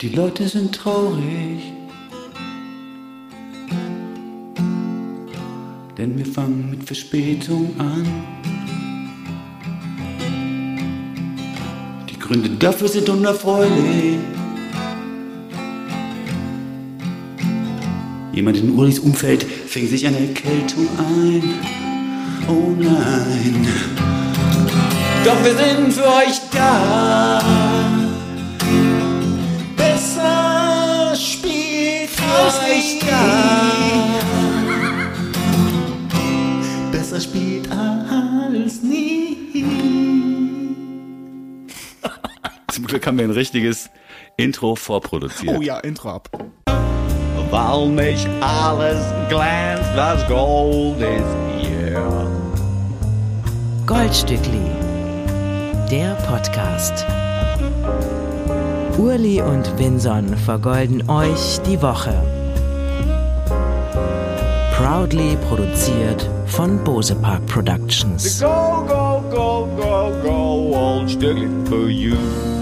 Die Leute sind traurig. Denn wir fangen mit Verspätung an. Die Gründe dafür sind unerfreulich. Jemand in Ulis Umfeld fängt sich eine Erkältung ein. Oh nein. Doch wir sind für euch da. Glück haben wir ein richtiges Intro vorproduziert. Oh ja, Intro ab. Weil nicht alles glänzt, das Gold ist hier. Goldstückli, der Podcast. Urli und Vinson vergolden euch die Woche. Proudly produziert von Bose Park Productions. Go, go, go, go, go, old Stückli for you.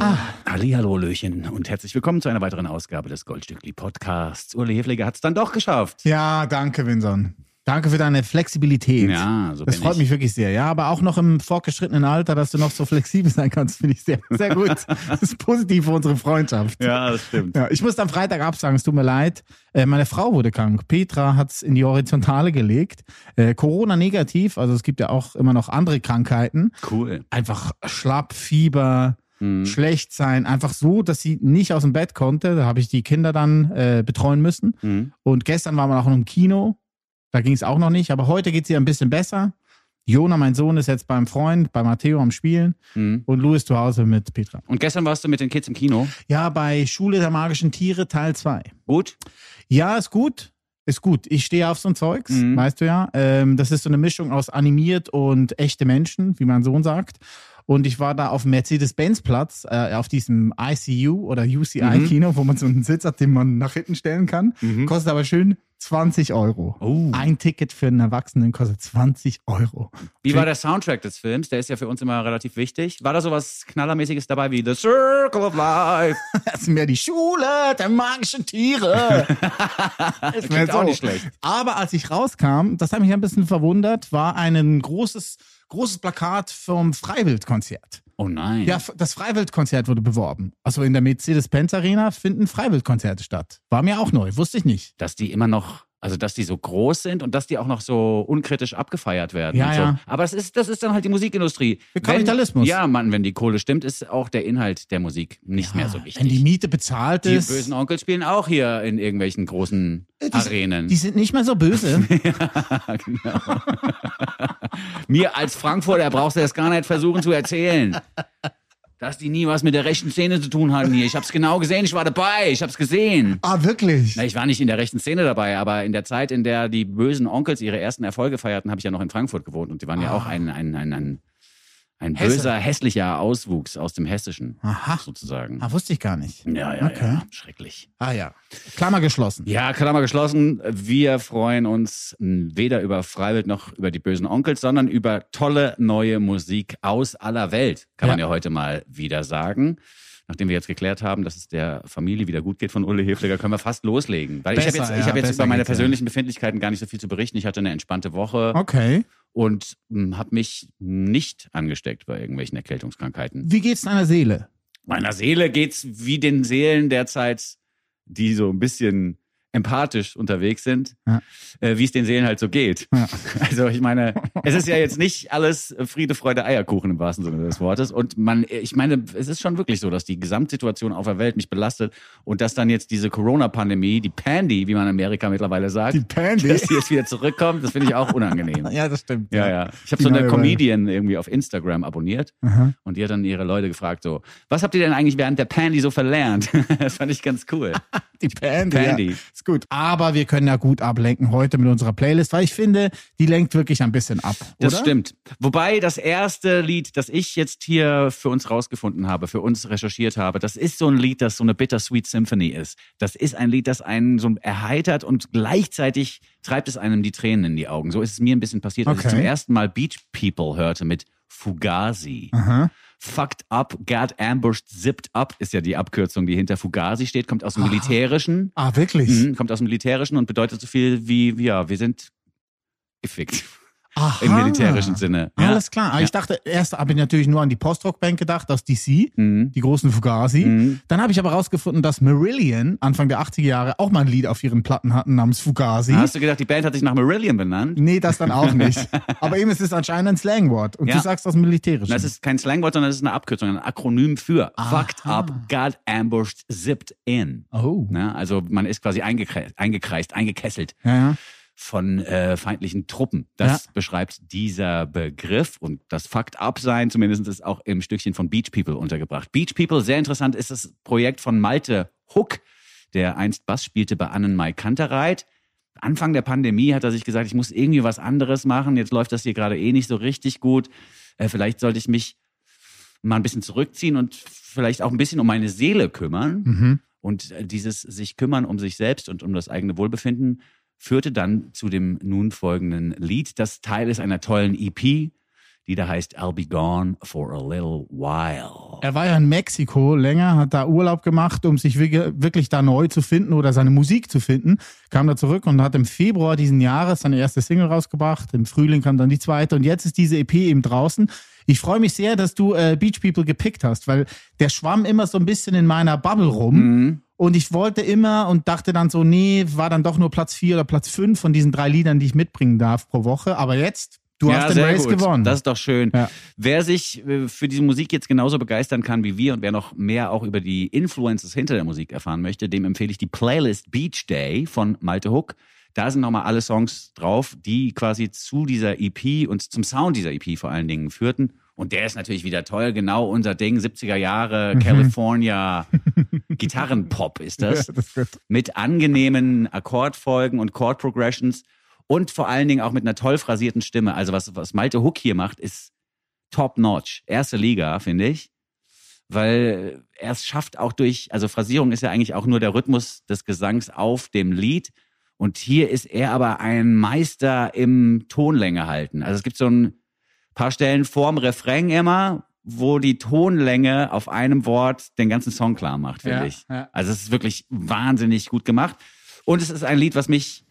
Ah, Hallihallo, Löchen und herzlich willkommen zu einer weiteren Ausgabe des Goldstückli Podcasts. Uli Hefliger hat es dann doch geschafft. Ja, danke, Vinson. Danke für deine Flexibilität. Ja, so Das freut ich. mich wirklich sehr. Ja, aber auch noch im fortgeschrittenen Alter, dass du noch so flexibel sein kannst, finde ich sehr, sehr gut. Das ist positiv für unsere Freundschaft. Ja, das stimmt. Ja, ich musste am Freitag absagen, es tut mir leid. Äh, meine Frau wurde krank. Petra hat es in die Horizontale gelegt. Äh, Corona negativ, also es gibt ja auch immer noch andere Krankheiten. Cool. Einfach schlapp, Fieber, Mhm. schlecht sein, einfach so, dass sie nicht aus dem Bett konnte. Da habe ich die Kinder dann äh, betreuen müssen. Mhm. Und gestern waren wir auch noch im Kino. Da ging es auch noch nicht. Aber heute geht es ihr ein bisschen besser. Jona, mein Sohn, ist jetzt beim Freund, bei Matteo am Spielen. Mhm. Und Louis zu Hause mit Petra. Und gestern warst du mit den Kids im Kino. Ja, bei Schule der magischen Tiere Teil 2. Gut. Ja, ist gut. Ist gut. Ich stehe auf so ein Zeugs, Mhm. weißt du ja. Ähm, das ist so eine Mischung aus animiert und echte Menschen, wie mein Sohn sagt. Und ich war da auf dem Mercedes-Benz-Platz, äh, auf diesem ICU oder UCI-Kino, wo man so einen Sitz hat, den man nach hinten stellen kann. Kostet aber schön 20 Euro. Oh. Ein Ticket für einen Erwachsenen kostet 20 Euro. Wie war der Soundtrack des Films? Der ist ja für uns immer relativ wichtig. War da sowas Knallermäßiges dabei wie The Circle of Life? Das ist mehr die Schule der magischen Tiere. ist Klingt auch nicht schlecht. Aber als ich rauskam, das hat mich ein bisschen verwundert, war ein großes, großes Plakat vom Freiwildkonzert. Oh nein. Ja, das Freiwildkonzert wurde beworben. Also in der Mercedes-Benz Arena finden Freiwildkonzerte statt. War mir auch neu, wusste ich nicht. Dass die immer noch, also dass die so groß sind und dass die auch noch so unkritisch abgefeiert werden. Ja, so. ja. Aber das ist, das ist dann halt die Musikindustrie. Der Kapitalismus. Wenn, ja, Mann, wenn die Kohle stimmt, ist auch der Inhalt der Musik nicht mehr so wichtig. Wenn die Miete bezahlt Die ist. bösen Onkel spielen auch hier in irgendwelchen großen die, Arenen. die sind nicht mehr so böse. genau. Mir als Frankfurter brauchst du das gar nicht versuchen zu erzählen. Dass die nie was mit der rechten Szene zu tun hatten hier. Ich hab's genau gesehen, ich war dabei, ich hab's gesehen. ah, wirklich? Na, ich war nicht in der rechten Szene dabei, aber in der Zeit, in der die bösen Onkels ihre ersten Erfolge feierten, habe ich ja noch in Frankfurt gewohnt und die waren ja auch ein, ein, ein, ein, ein Hesse. böser, hässlicher Auswuchs aus dem Hessischen, Aha. sozusagen. Ah, wusste ich gar nicht. Ja, ja, Okay. ja, schrecklich. Ah ja. Klammer geschlossen. Ja, Klammer geschlossen. Wir freuen uns weder über Freiwild noch über die bösen Onkels, sondern über tolle neue Musik aus aller Welt, kann man Ja. ja heute mal wieder sagen. Nachdem wir jetzt geklärt haben, dass es der Familie wieder gut geht von Ulle Hefliger, können wir fast loslegen. Weil ich habe Besser, jetzt, ich ja, hab jetzt besser über meine persönlichen Befindlichkeiten gar nicht so viel zu berichten. Ich hatte eine entspannte Woche Okay. und habe mich nicht angesteckt bei irgendwelchen Erkältungskrankheiten. Wie geht's deiner Seele? Meiner Seele geht's wie den Seelen derzeit, die so ein bisschen empathisch unterwegs sind, Ja. äh, wie es den Seelen halt so geht. Ja. Also ich meine, es ist ja jetzt nicht alles Friede, Freude, Eierkuchen im wahrsten Sinne des Wortes. Und man, ich meine, es ist schon wirklich so, dass die Gesamtsituation auf der Welt mich belastet und dass dann jetzt diese Corona-Pandemie, die Pandy, wie man in Amerika mittlerweile sagt, Die Pandy? dass die jetzt wieder zurückkommt, das finde ich auch unangenehm. Ja, das stimmt. Ja, ja. Ich habe so eine Comedian irgendwie auf Instagram abonniert Aha. und die hat dann ihre Leute gefragt so, was habt ihr denn eigentlich während der Pandy so verlernt? das fand ich ganz cool. Die Pandy. Pandy. Ja. Ist gut. Aber wir können ja gut ablenken heute mit unserer Playlist, weil ich finde, die lenkt wirklich ein bisschen ab. Das oder? stimmt. Wobei das erste Lied, das ich jetzt hier für uns rausgefunden habe, für uns recherchiert habe, das ist so ein Lied, das so eine Bittersweet Symphony ist. Das ist ein Lied, das einen so erheitert und gleichzeitig treibt es einem die Tränen in die Augen. So ist es mir ein bisschen passiert, als ich Okay. zum ersten Mal Beach People hörte mit Fugazi. Aha. Fucked up, got ambushed, zipped up ist ja die Abkürzung, die hinter Fugazi steht, kommt aus dem Militärischen. Ah, wirklich? Mhm, kommt aus dem Militärischen und bedeutet so viel wie, wie, ja, wir sind gefickt. Aha. Im militärischen Sinne. Ja. Alles klar. Aber Ich dachte, erst habe ich natürlich nur an die Post-Rock-Band gedacht, aus DC, Mhm. die großen Fugazi. Mhm. Dann habe ich aber rausgefunden, dass Marillion Anfang der 80er Jahre auch mal ein Lied auf ihren Platten hatten namens Fugazi. Hast du gedacht, die Band hat sich nach Marillion benannt? Nee, das dann auch nicht. aber eben, es ist anscheinend ein Slangwort. Und Ja. du sagst aus dem Militärischen. Das ist kein Slangwort, sondern das ist eine Abkürzung, ein Akronym für Aha. Fucked up, got ambushed, zipped in. oh. Also man ist quasi eingekreist, eingekreist eingekesselt Ja, ja. Von äh, feindlichen Truppen. Das beschreibt dieser Begriff und das Fucked Up sein zumindest ist auch im Stückchen von Beach People untergebracht. Beach People, sehr interessant, ist das Projekt von Malte Huck, der einst Bass spielte bei Annen Mai Kantereit. Anfang der Pandemie hat er sich gesagt, ich muss irgendwie was anderes machen. Jetzt läuft das hier gerade eh nicht so richtig gut. Äh, vielleicht sollte ich mich mal ein bisschen zurückziehen und vielleicht auch ein bisschen um meine Seele kümmern. Mhm. Und äh, dieses sich kümmern um sich selbst und um das eigene Wohlbefinden führte dann zu dem nun folgenden Lied, das Teil ist einer tollen EP, die da heißt I'll Be Gone for a Little While. Er war ja in Mexiko länger, hat da Urlaub gemacht, um sich wirklich da neu zu finden oder seine Musik zu finden. Kam da zurück und hat im Februar diesen Jahres seine erste Single rausgebracht. Im Frühling kam dann die zweite und jetzt ist diese EP eben draußen. Ich freue mich sehr, dass du äh, Beach People gepickt hast, weil der schwamm immer so ein bisschen in meiner Bubble rum. Mhm. Und ich wollte immer und dachte dann so, nee, war dann doch nur Platz vier oder Platz fünf von diesen drei Liedern, die ich mitbringen darf pro Woche. Aber jetzt, du hast den Race gut. gewonnen. Das ist doch schön. Ja. Wer sich äh, für diese Musik jetzt genauso begeistern kann wie wir und wer noch mehr auch über die Influences hinter der Musik erfahren möchte, dem empfehle ich die Playlist Beach Day von Malte Hook. Da sind nochmal alle Songs drauf, die quasi zu dieser EP und zum Sound dieser EP vor allen Dingen führten. Und der ist natürlich wieder toll, genau unser Ding, 70er Jahre, California, Gitarrenpop ist das Ja, das mit angenehmen Akkordfolgen und Chord Progressions und vor allen Dingen auch mit einer toll phrasierten Stimme. Also was, was Malte Hook hier macht, ist top notch. Erste Liga, finde ich. Weil er es schafft auch durch, also Phrasierung ist ja eigentlich auch nur der Rhythmus des Gesangs auf dem Lied. Und hier ist er aber ein Meister im Tonlänge halten. Also es gibt so ein paar Stellen vorm Refrain immer, wo die Tonlänge auf einem Wort den ganzen Song klar macht, finde Ja, ich. ja. Also es ist wirklich wahnsinnig gut gemacht. Und es ist ein Lied, was mich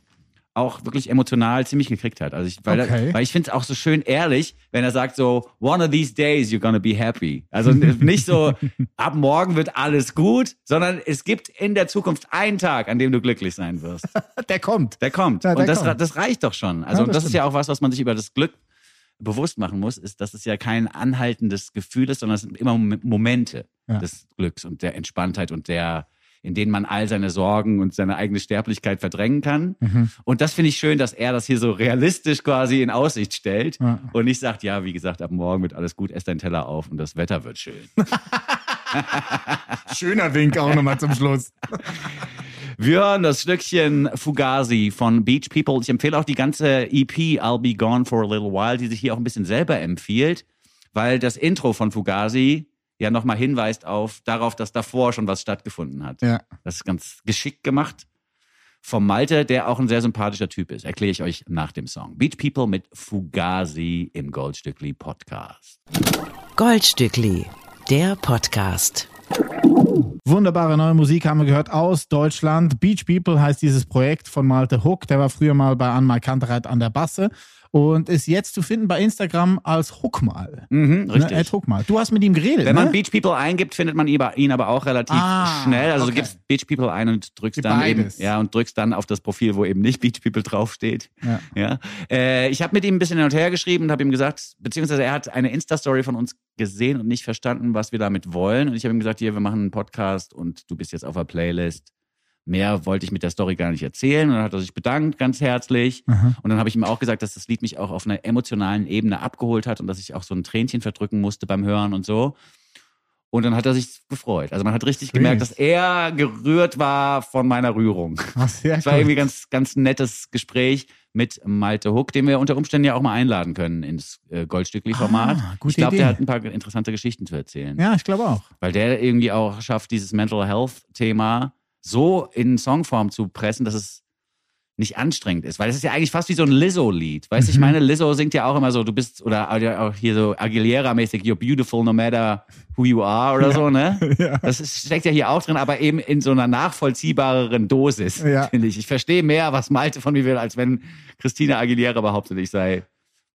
auch wirklich emotional ziemlich gekriegt hat. Also ich, weil, Okay. weil ich finde es auch so schön ehrlich, wenn er sagt so, one of these days you're gonna be happy. Also nicht so, ab morgen wird alles gut, sondern es gibt in der Zukunft einen Tag, an dem du glücklich sein wirst. Der kommt. Der kommt. Ja, der und das, kommt. das reicht doch schon. Also Ja, und das das ist ja auch was, was man sich über das Glück bewusst machen muss, ist, dass es ja kein anhaltendes Gefühl ist, sondern es sind immer Mom- Momente Ja. des Glücks und der Entspanntheit und der, in denen man all seine Sorgen und seine eigene Sterblichkeit verdrängen kann. Mhm. Und das finde ich schön, dass er das hier so realistisch quasi in Aussicht stellt Ja. und nicht sagt, ja, wie gesagt, ab morgen wird alles gut, ess deinen Teller auf und das Wetter wird schön. Schöner Wink auch nochmal zum Schluss. Wir hören das Stückchen Fugazi von Beach People. Ich empfehle auch die ganze EP I'll Be Gone for a Little While, die sich hier auch ein bisschen selber empfiehlt, weil das Intro von Fugazi ja nochmal hinweist auf darauf, dass davor schon was stattgefunden hat. Ja. Das ist ganz geschickt gemacht vom Malte, der auch ein sehr sympathischer Typ ist. Erkläre ich euch nach dem Song. Beach People mit Fugazi im Goldstückli Podcast. Goldstückli, der Podcast. Wunderbare neue Musik haben wir gehört aus Deutschland. Beach People heißt dieses Projekt von Malte Hook. Der war früher mal bei Anmal Kantereit an der Basse und ist jetzt zu finden bei Instagram als Hookmal. Mhm, richtig. Ne, Ed Hookmal. Du hast mit ihm geredet, Wenn man ne? Beach People eingibt, findet man ihn aber- auch relativ Ah, schnell. Also okay. du gibst Beach People ein und drückst dann eben, ja, und drückst dann auf das Profil, wo eben nicht Beach People draufsteht. Ja. Ja. Äh, ich habe mit ihm ein bisschen hin und her geschrieben und habe ihm gesagt, beziehungsweise er hat eine Insta-Story von uns gesehen und nicht verstanden, was wir damit wollen. Und ich habe ihm gesagt, hier, wir machen einen Podcast und du bist jetzt auf der Playlist. Mehr wollte ich mit der Story gar nicht erzählen. Und dann hat er sich bedankt, ganz herzlich. Aha. Und dann habe ich ihm auch gesagt, dass das Lied mich auch auf einer emotionalen Ebene abgeholt hat und dass ich auch so ein Tränchen verdrücken musste beim Hören und so. Und dann hat er sich gefreut. Also man hat richtig Süß. gemerkt, dass er gerührt war von meiner Rührung. Ach, sehr Es war irgendwie ganz, ganz nettes Gespräch mit Malte Huck, den wir unter Umständen ja auch mal einladen können ins äh, Goldstückli-Format. Ah, ich glaube, der hat ein paar interessante Geschichten zu erzählen. Ja, ich glaube auch. Weil der irgendwie auch schafft, dieses Mental Health-Thema so in Songform zu pressen, dass es nicht anstrengend ist, weil es ist ja eigentlich fast wie so ein Lizzo-Lied. Weißt du, ich meine, Lizzo singt ja auch immer so, du bist, oder auch hier so Aguilera-mäßig, you're beautiful no matter who you are oder so, ne? Ja. Das ist, steckt ja hier auch drin, aber eben in so einer nachvollziehbareren Dosis, Ja. finde ich. Ich verstehe mehr, was Malte von mir will, als wenn Christina Aguilera behauptet, ich sei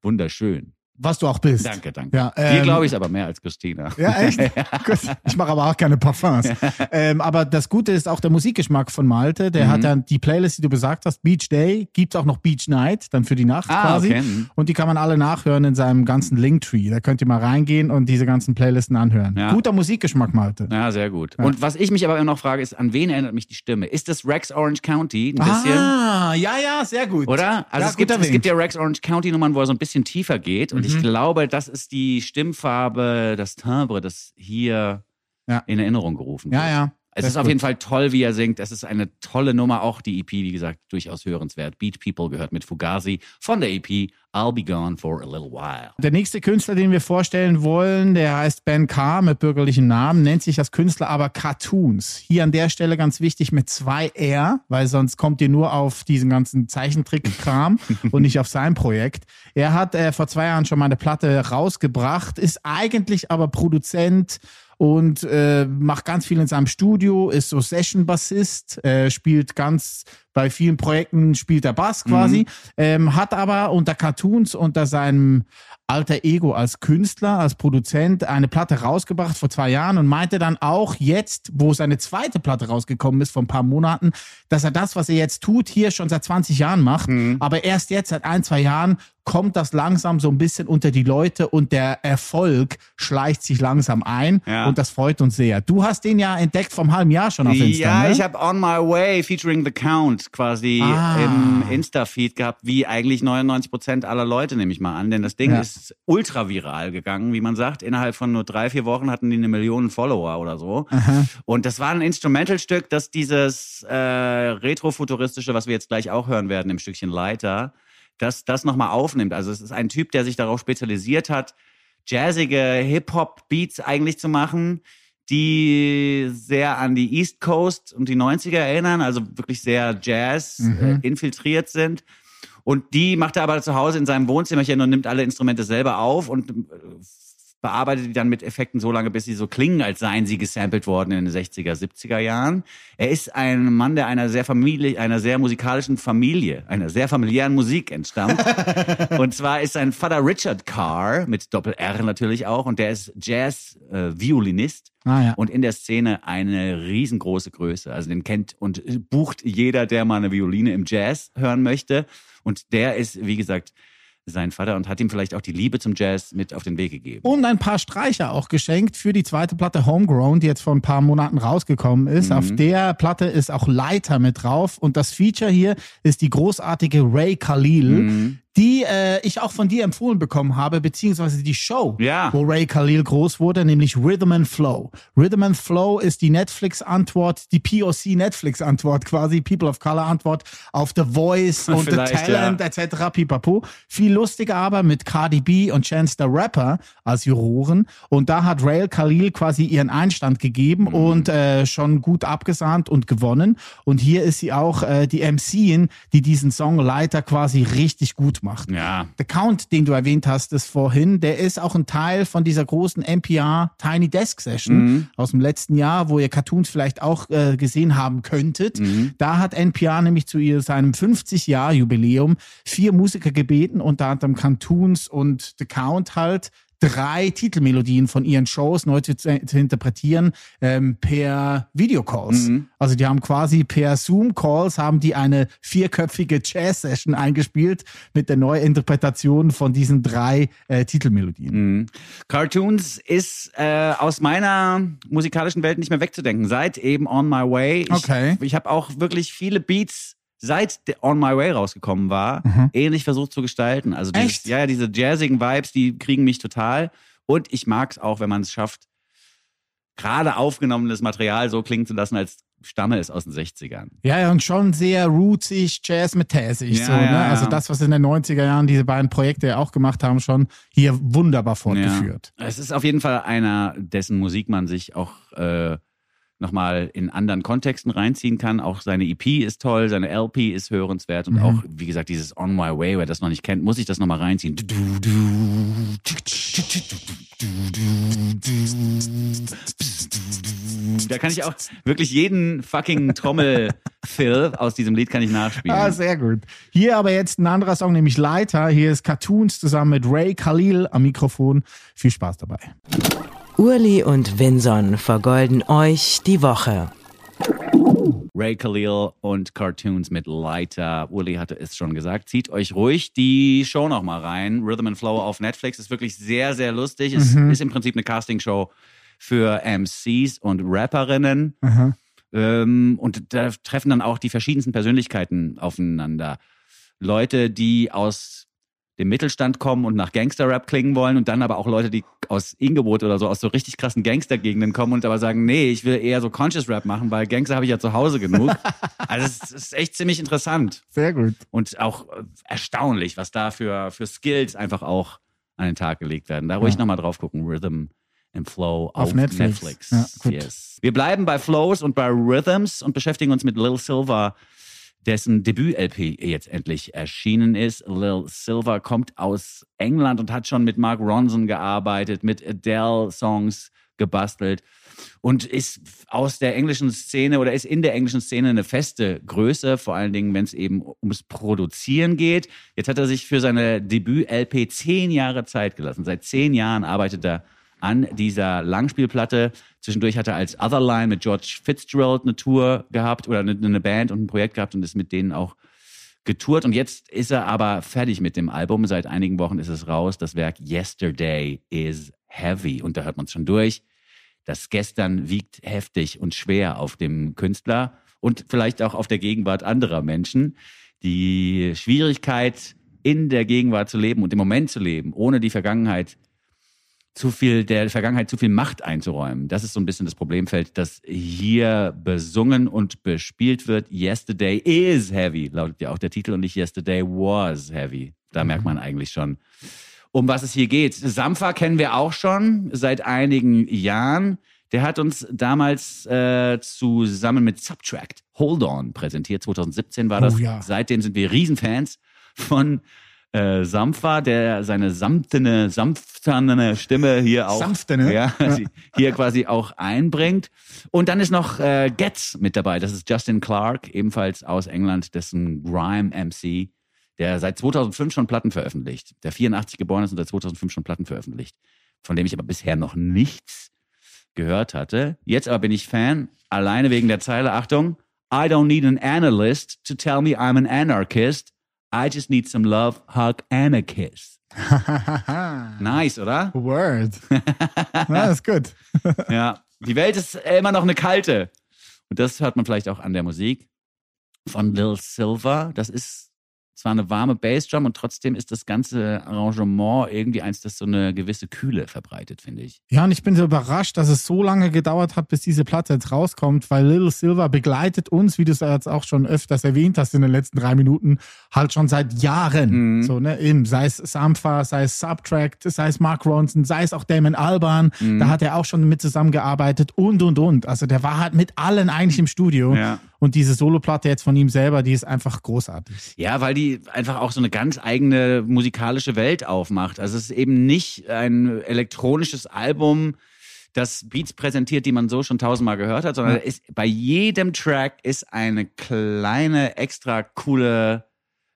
wunderschön. Was du auch bist. Danke, danke. Ja, Dir ähm, glaube ich aber mehr als Christina. Ja, echt? Ich mache aber auch keine Parfums. Ähm, aber das Gute ist auch der Musikgeschmack von Malte. Der Mhm. hat dann die Playlist, die du besagt hast, Beach Day, gibt's auch noch Beach Night, dann für die Nacht Ah, quasi. okay. Und die kann man alle nachhören in seinem ganzen Linktree. Da könnt ihr mal reingehen und diese ganzen Playlisten anhören. Ja. Guter Musikgeschmack, Malte. Ja, sehr gut. Und was ich mich aber immer noch frage, ist, an wen erinnert mich die Stimme? Ist das Rex Orange County ein bisschen? Ah, ja, ja, sehr gut. Oder? Also ja, es, gibt, es gibt ja Rex Orange County Nummern, wo er so ein bisschen tiefer geht. Und ich Mhm. glaube, das ist die Stimmfarbe, das Timbre, das hier Ja. in Erinnerung gerufen wird. Ja, ja. Es Das ist auf jeden Fall toll, wie er singt. Es ist eine tolle Nummer. Auch die EP, wie gesagt, durchaus hörenswert. Beat People gehört mit Fugazi von der EP I'll Be Gone for a Little While. Der nächste Künstler, den wir vorstellen wollen, der heißt Ben K. mit bürgerlichem Namen, nennt sich als Künstler aber Cartoons. Hier an der Stelle ganz wichtig mit zwei R, weil sonst kommt ihr nur auf diesen ganzen Zeichentrick-Kram und nicht auf sein Projekt. Er hat äh, vor zwei Jahren schon mal eine Platte rausgebracht, ist eigentlich aber Produzent und äh, macht ganz viel in seinem Studio, ist so Session-Bassist, äh, spielt ganz bei vielen Projekten spielt er Bass quasi, ähm, hat aber unter Cartoons, unter seinem alter Ego als Künstler, als Produzent eine Platte rausgebracht vor zwei Jahren und meinte dann auch jetzt, wo seine zweite Platte rausgekommen ist vor ein paar Monaten, dass er das, was er jetzt tut, hier schon seit 20 Jahren macht, aber erst jetzt seit ein, zwei Jahren kommt das langsam so ein bisschen unter die Leute und der Erfolg schleicht sich langsam ein Ja. und das freut uns sehr. Du hast den ja entdeckt vom halben Jahr schon auf Insta, Ja, ne? ich habe On My Way featuring The Count quasi Ah. im Insta-Feed gehabt, wie eigentlich 99 Prozent aller Leute, nehme ich mal an. Denn das Ding Ja. ist ultra viral gegangen, wie man sagt. Innerhalb von nur drei, vier Wochen hatten die eine Million Follower oder so. Und das war ein Instrumentalstück, das dieses äh, retrofuturistische, was wir jetzt gleich auch hören werden im Stückchen Leiter, das, das nochmal aufnimmt. Also es ist ein Typ, der sich darauf spezialisiert hat, jazzige Hip-Hop-Beats eigentlich zu machen, die sehr an die East Coast und die 90er erinnern, also wirklich sehr Jazz äh, infiltriert sind. Und die macht er aber zu Hause in seinem Wohnzimmerchen und nimmt alle Instrumente selber auf und äh, bearbeitet die dann mit Effekten so lange, bis sie so klingen, als seien sie gesampelt worden in den 60er, 70er Jahren. Er ist ein Mann, der einer sehr Familie, einer sehr musikalischen Familie, einer sehr familiären Musik entstammt. und zwar ist sein Vater Richard Carr, mit Doppel-R natürlich auch, und der ist Jazz-Violinist. Ah, ja. Und in der Szene eine riesengroße Größe. Also den kennt und bucht jeder, der mal eine Violine im Jazz hören möchte. Und der ist, wie gesagt, sein Vater und hat ihm vielleicht auch die Liebe zum Jazz mit auf den Weg gegeben. und ein paar Streicher auch geschenkt für die zweite Platte Homegrown, die jetzt vor ein paar Monaten rausgekommen ist. Mhm. Auf der Platte ist auch Leiter mit drauf und das Feature hier ist die großartige Ray Khalil, Mhm. Die äh, ich auch von dir empfohlen bekommen habe, beziehungsweise die Show, Ja. wo Ray Khalil groß wurde, nämlich Rhythm and Flow. Rhythm and Flow ist die Netflix-Antwort, die POC-Netflix-Antwort quasi, People of Color-Antwort auf The Voice und The Vielleicht, Talent ja. etc. Pipapo. Viel lustiger aber mit Cardi B und Chance the Rapper als Juroren. Und da hat Rail Khalil quasi ihren Einstand gegeben Mhm. und äh, schon gut abgesahnt und gewonnen. Und hier ist sie auch äh, die MCin, die diesen Song Leiter quasi richtig gut macht. Ja. Der Count, den du erwähnt hast, das vorhin, der ist auch ein Teil von dieser großen NPR Tiny Desk Session aus dem letzten Jahr, wo ihr Cartoons vielleicht auch äh, gesehen haben könntet. Da hat NPR nämlich zu ihr seinem 50-Jahr-Jubiläum vier Musiker gebeten, unter anderem Cartoons und The Count halt drei Titelmelodien von ihren Shows neu zu, zu interpretieren ähm, per Videocalls. Also die haben quasi per Zoom-Calls haben die eine vierköpfige Jazz-Session eingespielt mit der Neuinterpretation von diesen drei äh, Titelmelodien. Mhm. Cartoons ist äh, aus meiner musikalischen Welt nicht mehr wegzudenken. Seit eben On My Way. Ich, Okay. Ich habe auch wirklich viele Beats seit der On My Way rausgekommen war, ähnlich versucht zu gestalten. Also dieses, Mhm. Echt? ja, ja, diese jazzigen Vibes, die kriegen mich total. Und ich mag es auch, wenn man es schafft, gerade aufgenommenes Material so klingen zu lassen, als stamme es aus den 60ern. Ja, ja, und schon sehr rootsig, jazz mit tässig. Ja, so, ne? ja. Also das, was in den 90er Jahren diese beiden Projekte ja auch gemacht haben, schon hier wunderbar fortgeführt. Es ist auf jeden Fall einer, dessen Musik man sich auch äh, nochmal in anderen Kontexten reinziehen kann. Auch seine EP ist toll, seine LP ist hörenswert und auch, wie gesagt, dieses On My Way, wer das noch nicht kennt, muss ich das nochmal reinziehen. Da kann ich auch wirklich jeden fucking Trommel-Fill aus diesem Lied kann ich nachspielen. Ah, sehr gut. Hier aber jetzt ein anderer Song, nämlich Leiter. Hier ist Cartoons zusammen mit Ray Khalil am Mikrofon. Viel Spaß dabei. Urli und Vinson vergolden euch die Woche. Ray Khalil und Cartoons mit Lighter. Uli hatte es schon gesagt. Zieht euch ruhig die Show noch mal rein. Rhythm and Flow auf Netflix ist wirklich sehr, sehr lustig. Es ist im Prinzip eine Castingshow für MCs und Rapperinnen. Ähm, und da treffen dann auch die verschiedensten Persönlichkeiten aufeinander. Leute, die aus dem Mittelstand kommen und nach Gangster-Rap klingen wollen und dann aber auch Leute, die aus Ingeborg oder so, aus so richtig krassen Gangster-Gegenden kommen und aber sagen, nee, ich will eher so Conscious-Rap machen, weil Gangster habe ich ja zu Hause genug. also es ist echt ziemlich interessant Sehr gut. und auch äh, erstaunlich, was da für, für Skills einfach auch an den Tag gelegt werden. Da ruhig Ja. nochmal drauf gucken. Rhythm and Flow auf, Auf Netflix. Netflix. Ja, gut. yes. Wir bleiben bei Flows und bei Rhythms und beschäftigen uns mit Lil Silver, dessen Debüt-LP jetzt endlich erschienen ist. Lil Silver kommt aus England und hat schon mit Mark Ronson gearbeitet, mit Adele-Songs gebastelt und ist aus der englischen Szene oder ist in der englischen Szene eine feste Größe, vor allen Dingen, wenn es eben ums Produzieren geht. Jetzt hat er sich für seine Debüt-LP zehn Jahre Zeit gelassen. Seit zehn Jahren arbeitet er an dieser Langspielplatte. Zwischendurch hat er als Otherline mit George Fitzgerald eine Tour gehabt oder eine, eine Band und ein Projekt gehabt und ist mit denen auch getourt. Und jetzt ist er aber fertig mit dem Album. Seit einigen Wochen ist es raus. Das Werk Yesterday is Heavy. Und da hört man es schon durch. Das Gestern wiegt heftig und schwer auf dem Künstler und vielleicht auch auf der Gegenwart anderer Menschen. Die Schwierigkeit, in der Gegenwart zu leben und im Moment zu leben, ohne die Vergangenheit zu viel, der Vergangenheit zu viel Macht einzuräumen. Das ist so ein bisschen das Problemfeld, das hier besungen und bespielt wird. Yesterday is heavy, lautet ja auch der Titel und nicht Yesterday was heavy. Da merkt man eigentlich schon, um was es hier geht. Sampha kennen wir auch schon seit einigen Jahren. Der hat uns damals äh, zusammen mit Subtract Hold On präsentiert. 2017 war das. Oh ja. Seitdem sind wir Riesenfans von äh, Sampha, der seine samtene, sanfterne Stimme hier auch Sanftene? Ja, hier quasi auch einbringt. Und dann ist noch äh, Getz mit dabei. Das ist Justin Clark, ebenfalls aus England, dessen Grime MC, der seit 2005 schon Platten veröffentlicht. Der 84 geboren ist und seit 2005 schon Platten veröffentlicht. Von dem ich aber bisher noch nichts gehört hatte. Jetzt aber bin ich Fan, alleine wegen der Zeile, Achtung, I don't need an analyst to tell me I'm an anarchist. I just need some love, hug and a kiss. Nice, oder? Word. Na, ist gut. Ja, die Welt ist immer noch eine kalte. Und das hört man vielleicht auch an der Musik von Lil Silver. Das ist zwar eine warme Bassdrum und trotzdem ist das ganze Arrangement irgendwie eins, das so eine gewisse Kühle verbreitet, finde ich. Ja, und ich bin so überrascht, dass es so lange gedauert hat, bis diese Platte jetzt rauskommt, weil Little Silver begleitet uns, wie du es jetzt auch schon öfters erwähnt hast in den letzten drei Minuten, halt schon seit Jahren. Mhm. So, ne, eben, sei es Sampha, sei es Subtract, sei es Mark Ronson, sei es auch Damon Alban, Mhm. da hat er auch schon mit zusammengearbeitet und, und, und. Also der war halt mit allen eigentlich im Studio. Ja. Und diese Soloplatte jetzt von ihm selber, die ist einfach großartig. Ja, weil die einfach auch so eine ganz eigene musikalische Welt aufmacht. Also es ist eben nicht ein elektronisches Album, das Beats präsentiert, die man so schon tausendmal gehört hat, sondern Ja. ist, bei jedem Track ist eine kleine, extra coole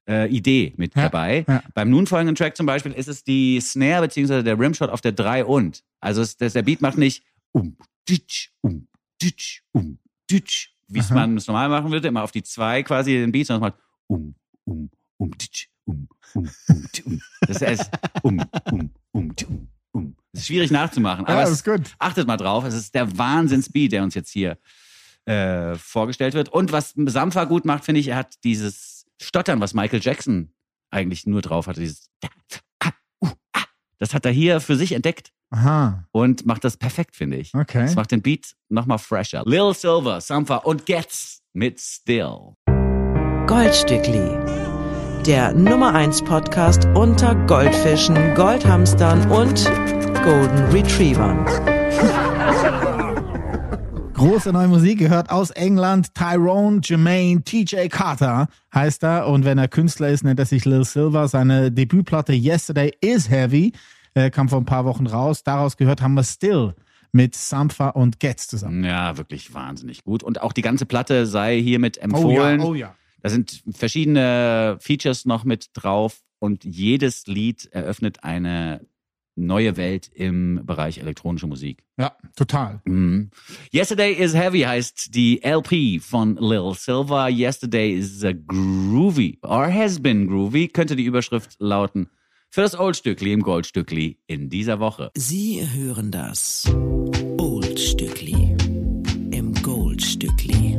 äh, Idee mit Ja, dabei. ja. Beim nun folgenden Track zum Beispiel ist es die Snare beziehungsweise der Rimshot auf der 3 und. Also es, das, der Beat macht nicht um, ditch, um, ditch, um, ditch, wie es man es normal machen würde, immer auf die 2 quasi den Beat, sondern es macht um, um, um, ditch, um, um, um, um. Das heißt um, um, um, um, um. Das ist schwierig nachzumachen, aber ja, ist gut. achtet mal drauf, es ist der Wahnsinnsbeat, der uns jetzt hier äh, vorgestellt wird. Und was Sampha gut macht, finde ich, er hat dieses Stottern, was Michael Jackson eigentlich nur drauf hatte, dieses. Das hat er hier für sich entdeckt Aha, und macht das perfekt, finde ich. okay. Das macht den Beat nochmal fresher. Lil Silver, Sampha und Getz mit Still. Goldstückli. Der Nummer 1 Podcast unter Goldfischen, Goldhamstern und Golden Retrievern. Große neue Musik gehört aus England. Tyrone Jermaine TJ Carter heißt er. Und wenn er Künstler ist, nennt er sich Lil Silver. Seine Debütplatte Yesterday is Heavy äh, kam vor ein paar Wochen raus. Daraus gehört haben wir Still mit Sampha und Getz zusammen. Ja, wirklich wahnsinnig gut. Und auch die ganze Platte sei hiermit empfohlen. oh ja. Da sind verschiedene Features noch mit drauf und jedes Lied eröffnet eine neue Welt im Bereich elektronische Musik. Ja, total. Mhm. Yesterday is Heavy heißt die LP von Lil Silver. Yesterday is a groovy or has been groovy könnte die Überschrift lauten. Für das Oldstückli im Goldstückli in dieser Woche. Sie hören das Oldstückli im Goldstückli.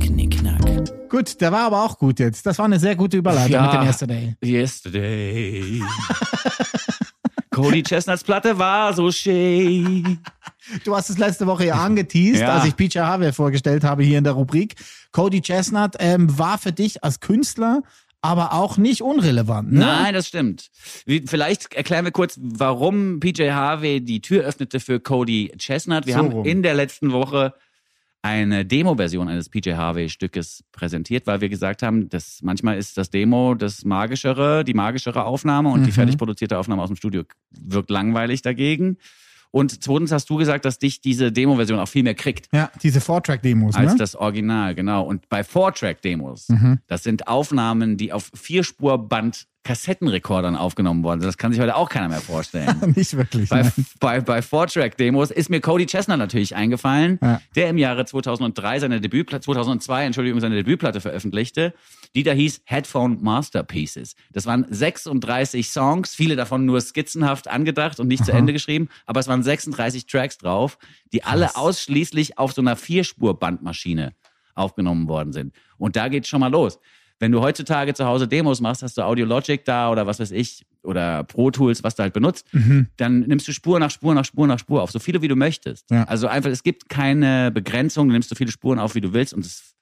Knickknack. Gut, der war aber auch gut jetzt. Das war eine sehr gute Überleitung Ja. mit dem Yesterday. Yesterday. Cody Chestnuts Platte war so schön. Du hast es letzte Woche ja angeteased, Ja. als ich PJ Harvey vorgestellt habe hier in der Rubrik. Cody Chestnut ähm, war für dich als Künstler aber auch nicht unrelevant. Ne? Nein, das stimmt. Vielleicht erklären wir kurz, warum PJ Harvey die Tür öffnete für Cody Chestnut. Wir So haben rum. in der letzten Woche eine Demo-Version eines PJ Harvey-Stückes präsentiert, weil wir gesagt haben, dass manchmal ist das Demo das magischere, die magischere Aufnahme und die Mhm. fertig produzierte Aufnahme aus dem Studio wirkt langweilig dagegen. Und zweitens hast du gesagt, dass dich diese Demo-Version auch viel mehr kriegt Ja, diese Four-Track-Demos, als ne? das Original, genau. Und bei Four-Track-Demos, Mhm. das sind Aufnahmen, die auf Vierspurband Kassettenrekordern aufgenommen worden. Das kann sich heute auch keiner mehr vorstellen. nicht wirklich. bei, nein. bei, bei Four-Track-Demos ist mir Cody Chestnut natürlich eingefallen, Ja. der im Jahre 2003 seine Debütplatte, 2002, Entschuldigung, seine Debütplatte veröffentlichte, die da hieß Headphone Masterpieces. Das waren 36 Songs, viele davon nur skizzenhaft angedacht und nicht zu Aha. Ende geschrieben, aber es waren 36 Tracks drauf, die alle ausschließlich auf so einer Vierspur-Bandmaschine aufgenommen worden sind. Und da geht's schon mal los. Wenn du heutzutage zu Hause Demos machst, hast du Audiologic da oder was weiß ich oder Pro Tools, was du halt benutzt, Mhm. dann nimmst du Spur nach Spur nach Spur nach Spur auf, so viele wie du möchtest. Ja. Also einfach, es gibt keine Begrenzung, du nimmst so viele Spuren auf, wie du willst und es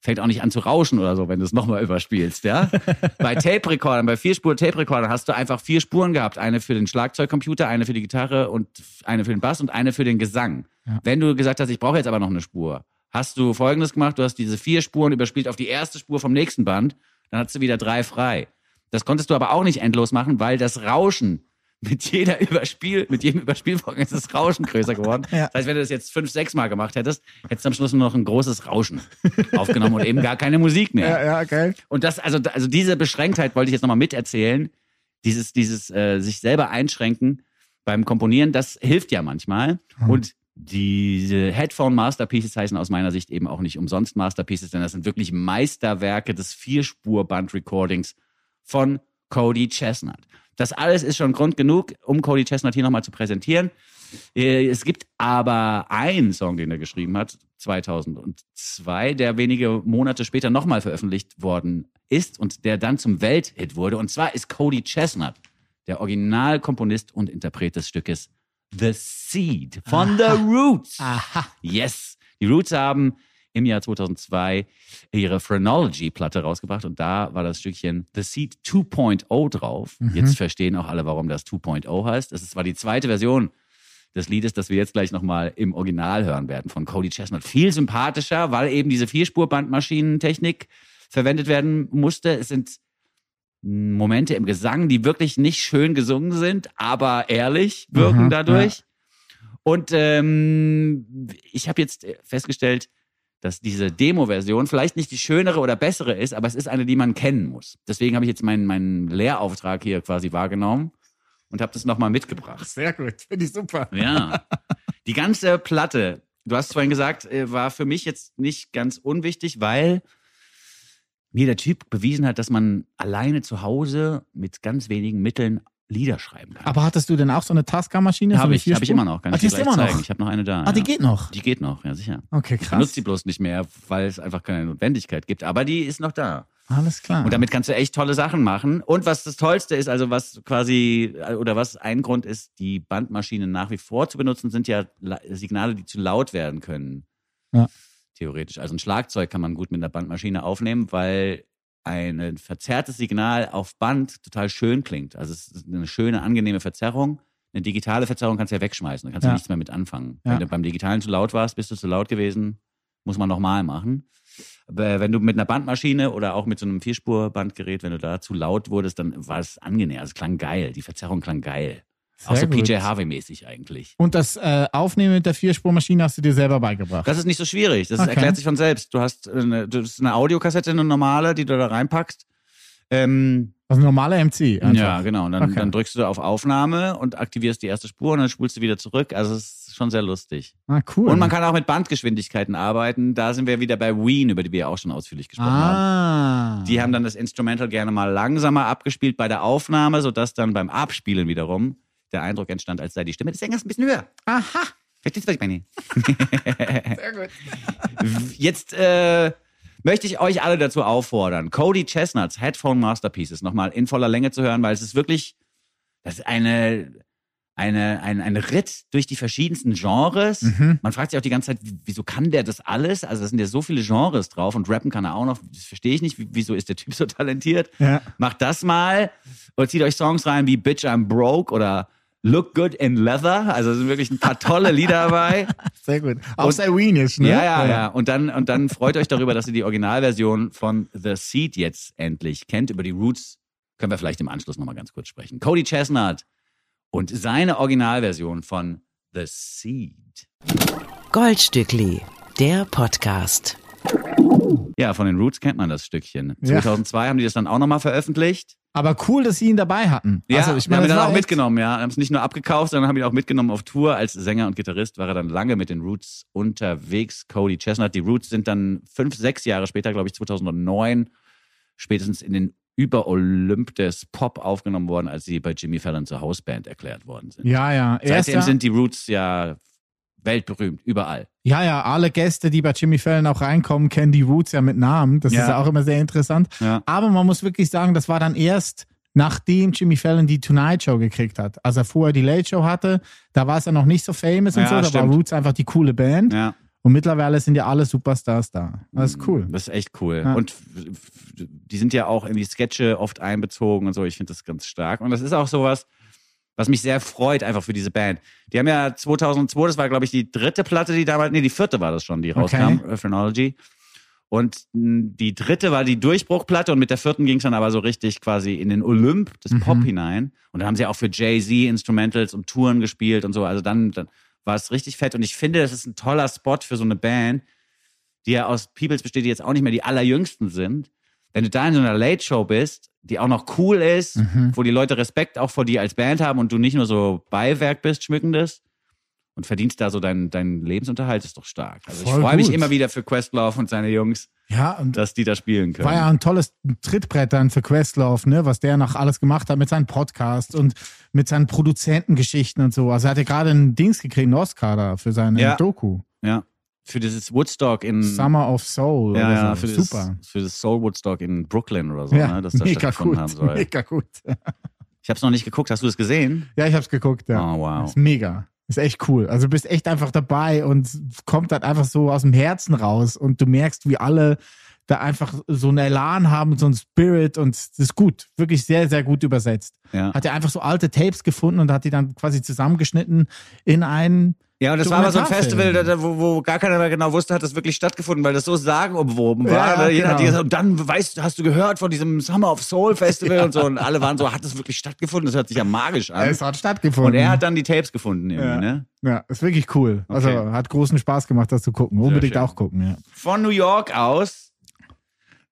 fängt auch nicht an zu rauschen oder so, wenn du es nochmal überspielst, ja. bei Tape-Rekordern, bei Vierspur-Tape-Rekordern hast du einfach vier Spuren gehabt. Eine für den Schlagzeugcomputer, eine für die Gitarre und eine für den Bass und eine für den Gesang. Ja. Wenn du gesagt hast, ich brauche jetzt aber noch eine Spur, hast du folgendes gemacht, du hast diese vier Spuren überspielt auf die erste Spur vom nächsten Band, dann hast du wieder drei frei. Das konntest du aber auch nicht endlos machen, weil das Rauschen mit jeder Überspiel, mit jedem Überspielvorgang ist das Rauschen größer geworden. Ja. Das heißt, wenn du das jetzt fünf, sechs Mal gemacht hättest, hättest du am Schluss nur noch ein großes Rauschen aufgenommen und eben gar keine Musik mehr. ja, ja, geil. Und das, also, also diese Beschränktheit wollte ich jetzt nochmal miterzählen. Dieses, dieses äh, sich selber einschränken beim Komponieren, das hilft ja manchmal. Und diese Headphone Masterpieces heißen aus meiner Sicht eben auch nicht umsonst Masterpieces, denn das sind wirklich Meisterwerke des Vierspur-Band-Recordings von Cody Chestnut. Das alles ist schon Grund genug, um Cody Chestnut hier nochmal zu präsentieren. Äh, Es gibt aber einen Song, den er geschrieben hat, 2002, der wenige Monate später nochmal veröffentlicht worden ist und der dann zum Welthit wurde. Und zwar ist Cody Chestnut der Originalkomponist und Interpret des Stückes The Seed von The Roots. Aha. Yes. Die Roots haben im Jahr 2002 ihre Phrenology-Platte rausgebracht und da war das Stückchen The Seed 2.0 drauf. Jetzt verstehen auch alle, warum das 2.0 heißt. Es ist zwar die zweite Version des Liedes, das wir jetzt gleich nochmal im Original hören werden von Cody Chestnut. Viel sympathischer, weil eben diese Vierspur-Bandmaschinentechnik verwendet werden musste. Es sind Momente im Gesang, die wirklich nicht schön gesungen sind, aber ehrlich wirken Mhm, dadurch. Und ähm, ich habe jetzt festgestellt, dass diese Demo-Version vielleicht nicht die schönere oder bessere ist, aber es ist eine, die man kennen muss. Deswegen habe ich jetzt meinen, meinen Lehrauftrag hier quasi wahrgenommen und habe das nochmal mitgebracht. Sehr gut, finde ich super. Ja. Die ganze Platte, du hast vorhin gesagt, äh, war für mich jetzt nicht ganz unwichtig, weil mir der Typ bewiesen hat, dass man alleine zu Hause mit ganz wenigen Mitteln Lieder schreiben kann. Aber hattest du denn auch so eine Tasca-Maschine? so Habe ich, habe ich immer noch. Kann Ah, ich die dir ist immer zeigen. noch. Ich habe noch eine da. Ah, die ja. geht noch. Die geht noch, ja sicher. Okay, Ich benutze krass. die bloß nicht mehr, weil es einfach keine Notwendigkeit gibt. Aber die ist noch da. Alles klar. Und damit kannst du echt tolle Sachen machen. Und was das Tollste ist, also was quasi, oder was ein Grund ist, die Bandmaschine nach wie vor zu benutzen, sind ja Signale, die zu laut werden können. Ja. Theoretisch. Also ein Schlagzeug kann man gut mit einer Bandmaschine aufnehmen, weil ein verzerrtes Signal auf Band total schön klingt. Also es ist eine schöne, angenehme Verzerrung. eine digitale Verzerrung kannst du ja wegschmeißen, da kannst du Ja. nichts mehr mit anfangen. Ja. Wenn du beim Digitalen zu laut warst, bist du zu laut gewesen, muss man nochmal machen. Aber wenn du mit einer Bandmaschine oder auch mit so einem Vierspur-Bandgerät, wenn du da zu laut wurdest, dann war es angenehm. Also es klang geil, die Verzerrung klang geil. Auch so Sehr gut. PJ Harvey-mäßig eigentlich. Und das äh, Aufnehmen mit der Vierspurmaschine hast du dir selber beigebracht. Das ist nicht so schwierig. Das Okay. erklärt sich von selbst. Du hast eine, das ist eine Audiokassette, eine normale, die du da reinpackst. Ähm, Also ein normaler MC. Einfach. ja, genau. Und dann, Okay. dann drückst du auf Aufnahme und aktivierst die erste Spur und dann spulst du wieder zurück. Also es ist schon sehr lustig. Ah, cool. Und man kann auch mit Bandgeschwindigkeiten arbeiten. Da sind wir wieder bei Ween, über die wir auch schon ausführlich gesprochen haben. ah. Die haben dann das Instrumental gerne mal langsamer abgespielt bei der Aufnahme, sodass dann beim Abspielen wiederum der Eindruck entstand, als sei die Stimme des Sängers ein bisschen höher. Aha. Verstehst du, was ich meine? Sehr gut. Jetzt äh, möchte ich euch alle dazu auffordern, Cody Chestnuts Headphone Masterpieces nochmal in voller Länge zu hören, weil es ist wirklich, das ist eine, eine, ein, ein Ritt durch die verschiedensten Genres. Mhm. Man fragt sich auch die ganze Zeit, wieso kann der das alles? Also, da sind ja so viele Genres drauf und rappen kann er auch noch. Das verstehe ich nicht. Wieso ist der Typ so talentiert? Ja. Macht das mal und zieht euch Songs rein wie Bitch I'm Broke oder Look Good in Leather. Also, es sind wirklich ein paar tolle Lieder dabei. Sehr gut. Auch sehr weenish, ne? Ja, ja, ja. Und dann, und dann freut euch darüber, dass ihr die Originalversion von The Seed jetzt endlich kennt. Über die Roots können wir vielleicht im Anschluss nochmal ganz kurz sprechen. Cody Chestnut und seine Originalversion von The Seed. Goldstückli, der Podcast. Ja, von den Roots kennt man das Stückchen. Ja. 2002 haben die das dann auch nochmal veröffentlicht. Aber cool, dass sie ihn dabei hatten. Ja, also, ich meine, haben ihn dann auch mitgenommen, ja. Haben es nicht nur abgekauft, sondern haben ihn auch mitgenommen auf Tour. Als Sänger und Gitarrist war er dann lange mit den Roots unterwegs. Cody Chestnut. Die Roots sind dann fünf, sechs Jahre später, glaube ich, 2009, spätestens in den Über-Olymp des Pop aufgenommen worden, als sie bei Jimmy Fallon zur Hausband erklärt worden sind. Ja, ja. Seitdem sind die Roots ja weltberühmt, überall. ja, ja, alle Gäste, die bei Jimmy Fallon auch reinkommen, kennen die Roots ja mit Namen. Das Ja. ist ja auch immer sehr interessant. Ja. Aber man muss wirklich sagen, das war dann erst nachdem Jimmy Fallon die Tonight Show gekriegt hat. Als er vorher die Late Show hatte, da war es ja noch nicht so famous und Ja, so. Da stimmt. war Roots einfach die coole Band. Ja. Und mittlerweile sind ja alle Superstars da. Das ist cool. Das ist echt cool. Ja. Und die sind ja auch in die Sketche oft einbezogen und so. Ich finde das ganz stark. Und das ist auch sowas, was mich sehr freut, einfach für diese Band. Die haben ja 2002, das war, glaube ich, die dritte Platte, die damals, nee, die vierte war das schon, die rauskam, äh, Phrenology. Und mh, die dritte war die Durchbruchplatte und mit der vierten ging es dann aber so richtig quasi in den Olymp des Pop hinein. Und dann haben sie auch für Jay-Z Instrumentals und Touren gespielt und so. Also dann, dann war es richtig fett. Und ich finde, das ist ein toller Spot für so eine Band, die ja aus Peoples besteht, die jetzt auch nicht mehr die allerjüngsten sind. Wenn du da in so einer Late Show bist, die auch noch cool ist, Mhm. wo die Leute Respekt auch vor dir als Band haben und du nicht nur so Beiwerk bist, schmückendes und verdienst da so deinen deinen Lebensunterhalt, ist doch stark. Also ich Voll freue mich immer wieder für Questlove und seine Jungs, Ja, und dass die da spielen können. war ja ein tolles Trittbrett dann für Questlove, ne, was der noch alles gemacht hat mit seinem Podcast und mit seinen Produzentengeschichten und so. Also er hatte gerade ein Dings gekriegt, einen Oscar da für seine Ja. Doku. ja. Für dieses Woodstock in Summer of Soul. ja, oder ja, so. für Super. für das Soul Woodstock in Brooklyn oder so, Ja, ne, dass das mega stattgefunden gut. haben soll. Mega gut. Ich habe es noch nicht geguckt. Hast du es gesehen? Ja, ich hab's geguckt, ja. Oh, wow. Ist mega. Ist echt cool. Also du bist echt einfach dabei und kommt dann einfach so aus dem Herzen raus und du merkst, wie alle da einfach so einen Elan haben, so einen Spirit und das ist gut. Wirklich sehr, sehr gut übersetzt. Ja. Hat er einfach so alte Tapes gefunden und hat die dann quasi zusammengeschnitten in einen Ja, und das war aber so ein. Festival, da- wo, wo gar keiner mehr genau wusste, hat das wirklich stattgefunden, weil das so sagenumwoben war. Ja, ja, Jeder hat genau. gesagt, und dann weißt, hast du gehört von diesem Summer of Soul Festival und so. Und alle waren so, hat das wirklich stattgefunden? Das hört sich ja magisch an. Es hat stattgefunden. Und er hat dann die Tapes gefunden irgendwie, Ja. ne? ja, ist wirklich cool. Also Okay. hat großen Spaß gemacht, das zu gucken. Unbedingt auch gucken, ja. Von New York aus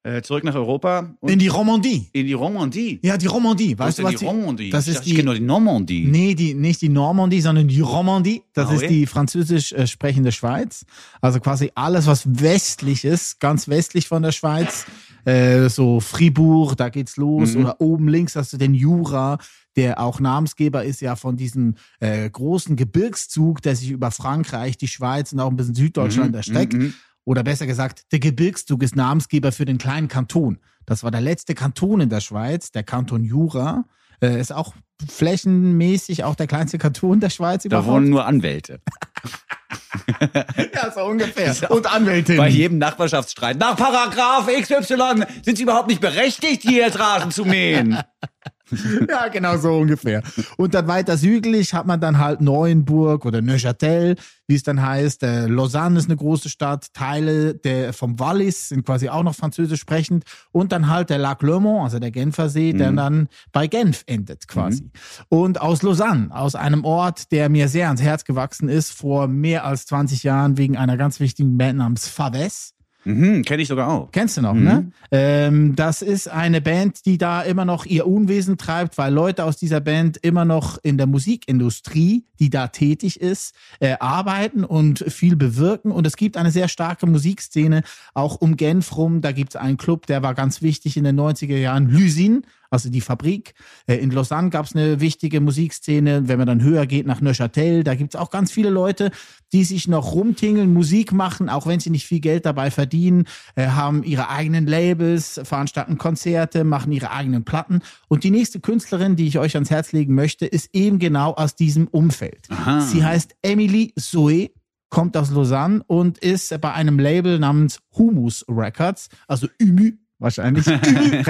äh, zurück nach Europa In die Romandie. in die Romandie. Ja, die Romandie. Weißt du, was die Romandie? Das ich ist ich die, kenne nur die Normandie. Nee, die, nicht die Normandie, sondern die Romandie. Das Ah, ist die französisch äh, sprechende Schweiz. Also quasi alles, was westlich ist, ganz westlich von der Schweiz. Äh, so Fribourg, da geht's los. Mhm. Oder oben links hast du den Jura, der auch Namensgeber ist ja von diesem äh, großen Gebirgszug, der sich über Frankreich, die Schweiz und auch ein bisschen Süddeutschland Mhm, erstreckt. mhm. Oder besser gesagt, der Gebirgszug ist Namensgeber für den kleinen Kanton. Das war der letzte Kanton in der Schweiz, der Kanton Jura. Äh, ist auch flächenmäßig auch der kleinste Kanton der Schweiz Da überhaupt. wohnen nur Anwälte. ja, so ungefähr. Und Anwältin. Bei jedem Nachbarschaftsstreit. Nach Paragraph XY sind sie überhaupt nicht berechtigt, hier jetzt Rasen zu mähen. ja, genau so ungefähr. Und dann weiter südlich hat man dann halt Neuenburg oder Neuchâtel, wie es dann heißt. Äh, Lausanne ist eine große Stadt. Teile der, vom Wallis sind quasi auch noch französisch sprechend. Und dann halt der Lac Le Mans, also der Genfersee, der dann bei Genf endet quasi. Und aus Lausanne, aus einem Ort, der mir sehr ans Herz gewachsen ist, vor mehr als 20 Jahren wegen einer ganz wichtigen Band namens Faves. Mhm, Kenne ich sogar auch. Kennst du noch, ne? Ähm, das ist eine Band, die da immer noch ihr Unwesen treibt, weil Leute aus dieser Band immer noch in der Musikindustrie, die da tätig ist, äh, arbeiten und viel bewirken. Und es gibt eine sehr starke Musikszene, auch um Genf rum. Da gibt es einen Club, der war ganz wichtig in den 90er Jahren, Lysin, also die Fabrik. Äh, In Lausanne gab es eine wichtige Musikszene. Wenn man dann höher geht nach Neuchâtel, da gibt es auch ganz viele Leute, die sich noch rumtingeln, Musik machen, auch wenn sie nicht viel Geld dabei verdienen, äh, haben ihre eigenen Labels, veranstalten Konzerte, machen ihre eigenen Platten. Und die nächste Künstlerin, die ich euch ans Herz legen möchte, ist eben genau aus diesem Umfeld. Aha. Sie heißt Emily Zoe kommt aus Lausanne und ist bei einem Label namens Humus Records, also Ümü wahrscheinlich,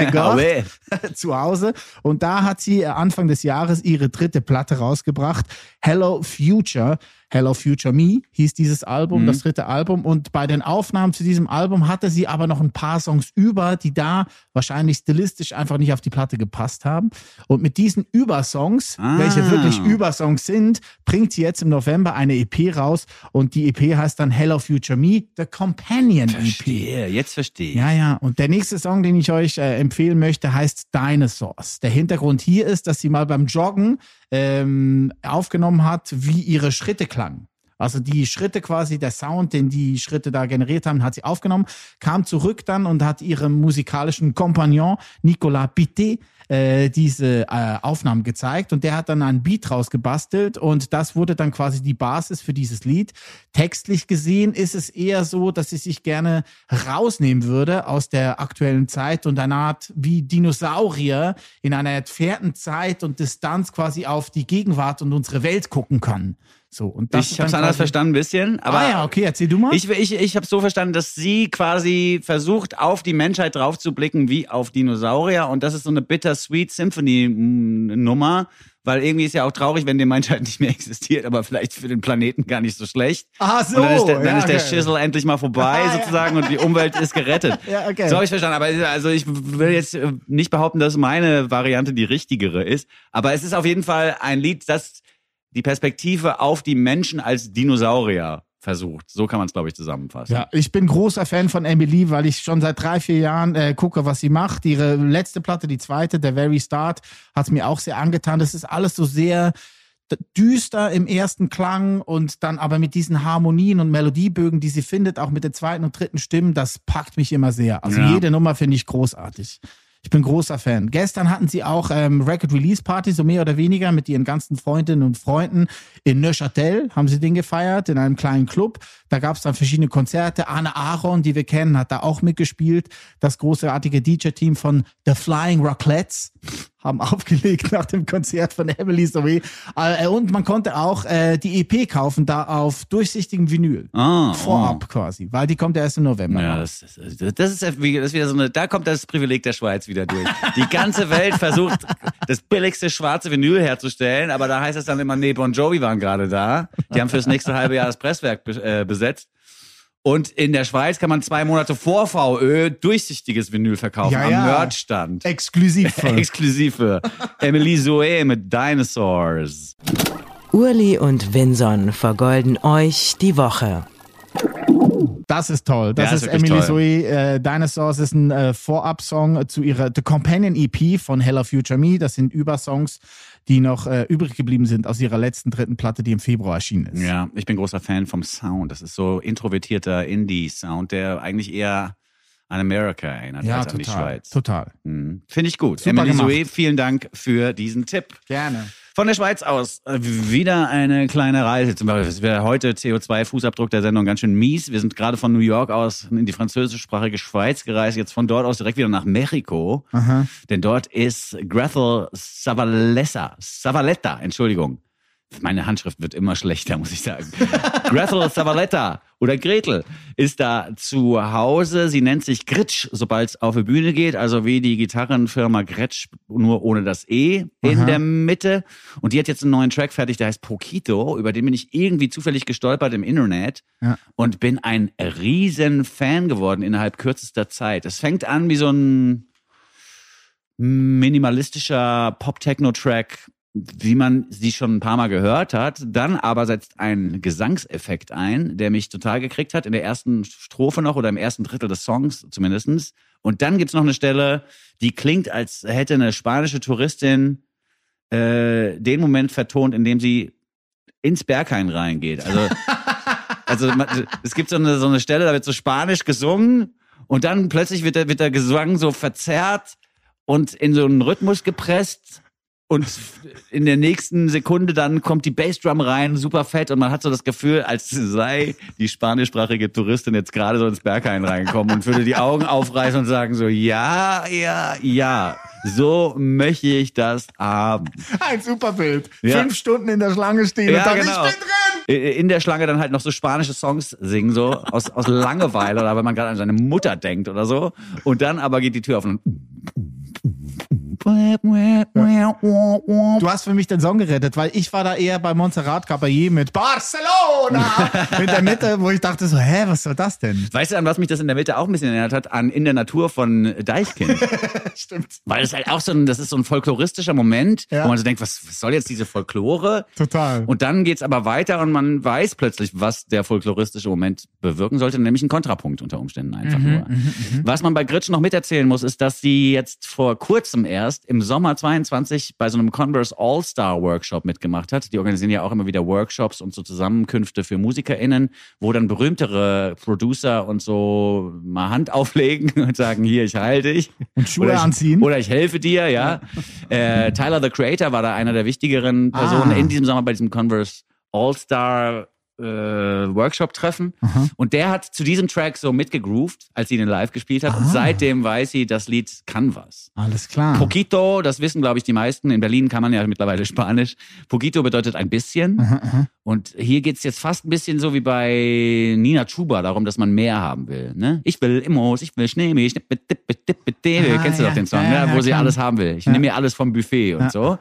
zu Hause. Und da hat sie äh, Anfang des Jahres ihre dritte Platte rausgebracht. Hello Future. Hello Future Me hieß dieses Album, das dritte Album. Und bei den Aufnahmen zu diesem Album hatte sie aber noch ein paar Songs über, die da wahrscheinlich stilistisch einfach nicht auf die Platte gepasst haben. Und mit diesen Übersongs, Ah. welche wirklich Übersongs sind, bringt sie jetzt im November eine EP raus. Und die EP heißt dann Hello Future Me, The Companion EP. Verstehe, jetzt verstehe ich. Ja, ja. Und der nächste Song, den ich euch äh, empfehlen möchte, heißt Dinosaurs. Der Hintergrund hier ist, dass sie mal beim Joggen ähm, aufgenommen hat, wie ihre Schritte klangen. Also die Schritte quasi, der Sound, den die Schritte da generiert haben, hat sie aufgenommen, kam zurück dann und hat ihrem musikalischen Kompagnon Nicolas Pité äh, diese äh, Aufnahmen gezeigt und der hat dann einen Beat rausgebastelt und das wurde dann quasi die Basis für dieses Lied. Textlich gesehen ist es eher so, dass sie sich gerne rausnehmen würde aus der aktuellen Zeit und eine Art wie Dinosaurier in einer entfernten Zeit und Distanz quasi auf die Gegenwart und unsere Welt gucken kann. So, und das ich habe es anders verstanden, ein bisschen. Aber ah ja, okay, erzähl du mal. Ich, ich, ich habe so verstanden, dass sie quasi versucht, auf die Menschheit draufzublicken wie auf Dinosaurier. Und das ist so eine Bittersweet Symphony-Nummer. Weil irgendwie ist ja auch traurig, wenn die Menschheit nicht mehr existiert, aber vielleicht für den Planeten gar nicht so schlecht. Ah, so, Und dann ist der, dann ja, ist der okay. Schissel endlich mal vorbei, Ah, ja. sozusagen, und die Umwelt ist gerettet. Ja, okay. So habe ich verstanden. Aber also ich will jetzt äh, nicht behaupten, dass meine Variante die richtigere ist. Aber es ist auf jeden Fall ein Lied, das die Perspektive auf die Menschen als Dinosaurier versucht. So kann man es, glaube ich, zusammenfassen. Ja, ich bin großer Fan von Emily, weil ich schon seit drei, vier Jahren äh, gucke, was sie macht. Ihre letzte Platte, die zweite, der Very Start, hat mir auch sehr angetan. Das ist alles so sehr düster im ersten Klang und dann aber mit diesen Harmonien und Melodiebögen, die sie findet, auch mit den zweiten und dritten Stimmen, das packt mich immer sehr. Also Ja. jede Nummer finde ich großartig. Ich bin großer Fan. Gestern hatten sie auch ähm, Record Release Party, so mehr oder weniger, mit ihren ganzen Freundinnen und Freunden in Neuchâtel haben sie den gefeiert, in einem kleinen Club. Da gab es dann verschiedene Konzerte. Anne Aaron, die wir kennen, hat da auch mitgespielt. Das großartige DJ-Team von The Flying Rocklets haben aufgelegt nach dem Konzert von Emily Zoe. Äh, und man konnte auch äh, die EP kaufen, da auf durchsichtigem Vinyl. Ah, Vorab quasi, weil die kommt ja erst im November. Ja, das, das, das, ist, das ist wieder so eine, da kommt das Privileg der Schweiz wieder durch. Die ganze Welt versucht, das billigste schwarze Vinyl herzustellen, aber da heißt es dann immer, nee, Bon Jovi waren gerade da. Die haben fürs nächste halbe Jahr das Presswerk äh, besetzt. Und in der Schweiz kann man zwei Monate vor VÖ durchsichtiges Vinyl verkaufen Ja, am ja. Merchstand. Exklusiv. voll. Exklusiv für Emily Zoe mit Dinosaurs. Urli und Vinson vergolden euch die Woche. Das ist toll. Das Ja, ist ist Emily toll. Zoe. Äh, Dinosaurs ist ein äh, Vorab-Song zu ihrer The Companion EP von Hello Future Me. Das sind Übersongs, die noch äh, übrig geblieben sind aus ihrer letzten dritten Platte, die im Februar erschienen ist. Ja, ich bin großer Fan vom Sound. Das ist so introvertierter Indie-Sound, der eigentlich eher an Amerika erinnert Ja, als an die total. Schweiz. Total. Mhm. Finde ich gut. Super Emily. Zoe, vielen Dank für diesen Tipp. Gerne. Von der Schweiz aus äh, wieder eine kleine Reise. Zum Beispiel es wäre heute CO2-Fußabdruck der Sendung ganz schön mies. Wir sind gerade von New York aus in die französischsprachige Schweiz gereist, jetzt von dort aus direkt wieder nach Mexiko. Aha. Denn dort ist Grethel Savalesa, Savaletta, Entschuldigung, meine Handschrift wird immer schlechter, muss ich sagen. Gretel Zavaletta oder Gretel ist da zu Hause. Sie nennt sich Gritsch, sobald es auf die Bühne geht. Also wie die Gitarrenfirma Gretsch, nur ohne das E in Aha. der Mitte. Und die hat jetzt einen neuen Track fertig, der heißt Pokito. Über den bin ich irgendwie zufällig gestolpert im Internet. Ja. Und bin ein riesen Fan geworden innerhalb kürzester Zeit. Es fängt an wie so ein minimalistischer Pop-Techno-Track, wie man sie schon ein paar Mal gehört hat. Dann aber setzt ein Gesangseffekt ein, der mich total gekriegt hat, in der ersten Strophe noch oder im ersten Drittel des Songs zumindestens. Und dann gibt's noch eine Stelle, die klingt, als hätte eine spanische Touristin äh, den Moment vertont, in dem sie ins Berghain reingeht. Also, also es gibt so eine, so eine Stelle, da wird so spanisch gesungen und dann plötzlich wird der, wird der Gesang so verzerrt und in so einen Rhythmus gepresst. Und in der nächsten Sekunde dann kommt die Bassdrum rein, super fett, und man hat so das Gefühl, als sei die spanischsprachige Touristin jetzt gerade so ins Berghain reingekommen und würde die Augen aufreißen und sagen so, ja, ja, ja, so möchte ich das haben. Ein super Bild. Ja. Fünf Stunden in der Schlange stehen Ja, und dann, genau. ich bin drin. in der Schlange dann halt noch so spanische Songs singen, so aus, aus Langeweile oder wenn man gerade an seine Mutter denkt oder so. Und dann aber geht die Tür auf und Du hast für mich den Song gerettet, weil ich war da eher bei Montserrat Caballé mit Barcelona in der Mitte, wo ich dachte so, hä, was soll das denn? Weißt du, an was mich das in der Mitte auch ein bisschen erinnert hat? An In der Natur von Deichkind. Stimmt. Weil es halt auch so ein, das ist so ein folkloristischer Moment, Ja. wo man so denkt, was, was soll jetzt diese Folklore? Total. Und dann geht's aber weiter und man weiß plötzlich, was der folkloristische Moment bewirken sollte, nämlich ein Kontrapunkt unter Umständen einfach Mhm, nur. Was man bei Gritsch noch miterzählen muss, ist, dass sie jetzt vor kurzem erst im Sommer 22 bei so einem Converse All-Star Workshop mitgemacht hat. Die organisieren ja auch immer wieder Workshops und so Zusammenkünfte für MusikerInnen, wo dann berühmtere Producer und so mal Hand auflegen und sagen, hier, ich heile dich. Und Schuhe Oder ich, anziehen. Oder ich helfe dir, ja. äh, Tyler the Creator war da einer der wichtigeren Personen Ah. in diesem Sommer bei diesem Converse All-Star äh, Workshop-Treffen. Und der hat zu diesem Track so mitgegroovt, als sie den live gespielt hat. Und Ah. seitdem weiß sie, das Lied kann was. Alles klar. Poquito, das wissen, glaube ich, die meisten. In Berlin kann man ja mittlerweile Spanisch. Poquito bedeutet ein bisschen. Und hier geht's jetzt fast ein bisschen so wie bei Nina Chuba darum, dass man mehr haben will. Ne? Ich will Immos, ich will dippe, dippe, dippe. Ah, Kennst du ja. doch den Song, Ja, ja, ne? wo ja, sie klar. alles haben will. Ich nehme mir alles vom Buffet und so.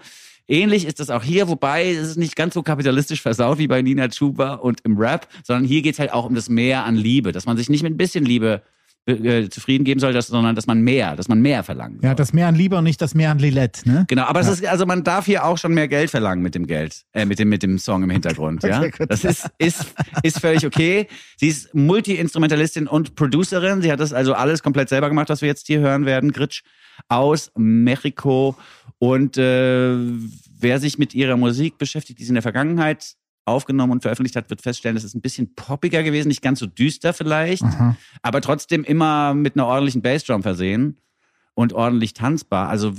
Ähnlich ist das auch hier, wobei es ist nicht ganz so kapitalistisch versaut wie bei Nina Chuba und im Rap, sondern hier geht's halt auch um das Mehr an Liebe, dass man sich nicht mit ein bisschen Liebe äh, zufrieden geben soll, dass, sondern dass man mehr, dass man mehr verlangen soll. Ja, das mehr an Liebe und nicht das mehr an Lilette, ne? Genau, aber es ist, also man darf hier auch schon mehr Geld verlangen mit dem Geld, äh, mit dem, mit dem Song im Hintergrund, ja. Okay. Das ist, ist, ist völlig okay. Sie ist Multi-Instrumentalistin und Producerin. Sie hat das also alles komplett selber gemacht, was wir jetzt hier hören werden. Gritsch aus Mexiko. Und äh, wer sich mit ihrer Musik beschäftigt, die sie in der Vergangenheit aufgenommen und veröffentlicht hat, wird feststellen, das ist ein bisschen poppiger gewesen, nicht ganz so düster vielleicht, Aha. aber trotzdem immer mit einer ordentlichen Bassdrum versehen und ordentlich tanzbar. Also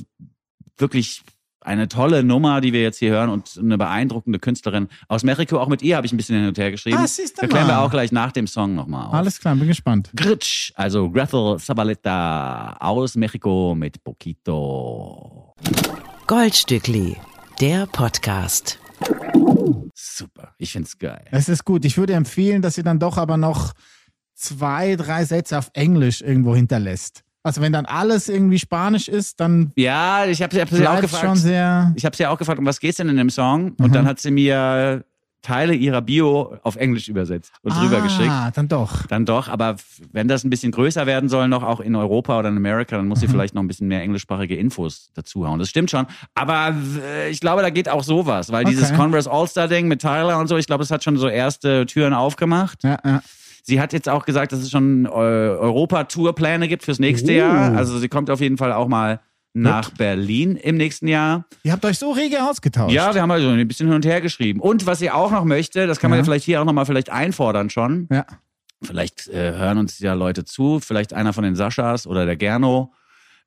wirklich eine tolle Nummer, die wir jetzt hier hören und eine beeindruckende Künstlerin aus Mexiko. Auch mit ihr habe ich ein bisschen hin und her geschrieben. Ah, da klären wir auch gleich nach dem Song nochmal auf. Alles klar, bin gespannt. Gritsch, also Gretel Zabaleta aus Mexiko mit Poquito. Goldstückli, der Podcast. Super, ich find's geil. Es ist gut. Ich würde empfehlen, dass ihr dann doch aber noch zwei, drei Sätze auf Englisch irgendwo hinterlässt. Also wenn dann alles irgendwie Spanisch ist, dann Ja, ich habe hab sie auch bleibt schon gefragt. sehr. Ich habe sie auch gefragt, um was geht's denn in dem Song? Und dann hat sie mir Teile ihrer Bio auf Englisch übersetzt und drüber geschickt. Ah, dann doch. Dann doch, aber wenn das ein bisschen größer werden soll, noch auch in Europa oder in Amerika, dann muss sie vielleicht noch ein bisschen mehr englischsprachige Infos dazuhauen. Das stimmt schon. Aber ich glaube, da geht auch sowas, weil dieses Okay. Converse All-Star-Ding mit Tyler und so, ich glaube, es hat schon so erste Türen aufgemacht. Ja, ja. Sie hat jetzt auch gesagt, dass es schon äh, Europa-Tour-Pläne gibt fürs nächste Oh. Jahr. Also sie kommt auf jeden Fall auch mal nach Berlin im nächsten Jahr. Ihr habt euch so rege ausgetauscht. Ja, wir haben also ein bisschen hin und her geschrieben. Und was sie auch noch möchte, das kann man Ja. ja vielleicht hier auch nochmal vielleicht einfordern schon. Ja. Vielleicht äh, hören uns ja Leute zu, vielleicht einer von den Saschas oder der Gerno.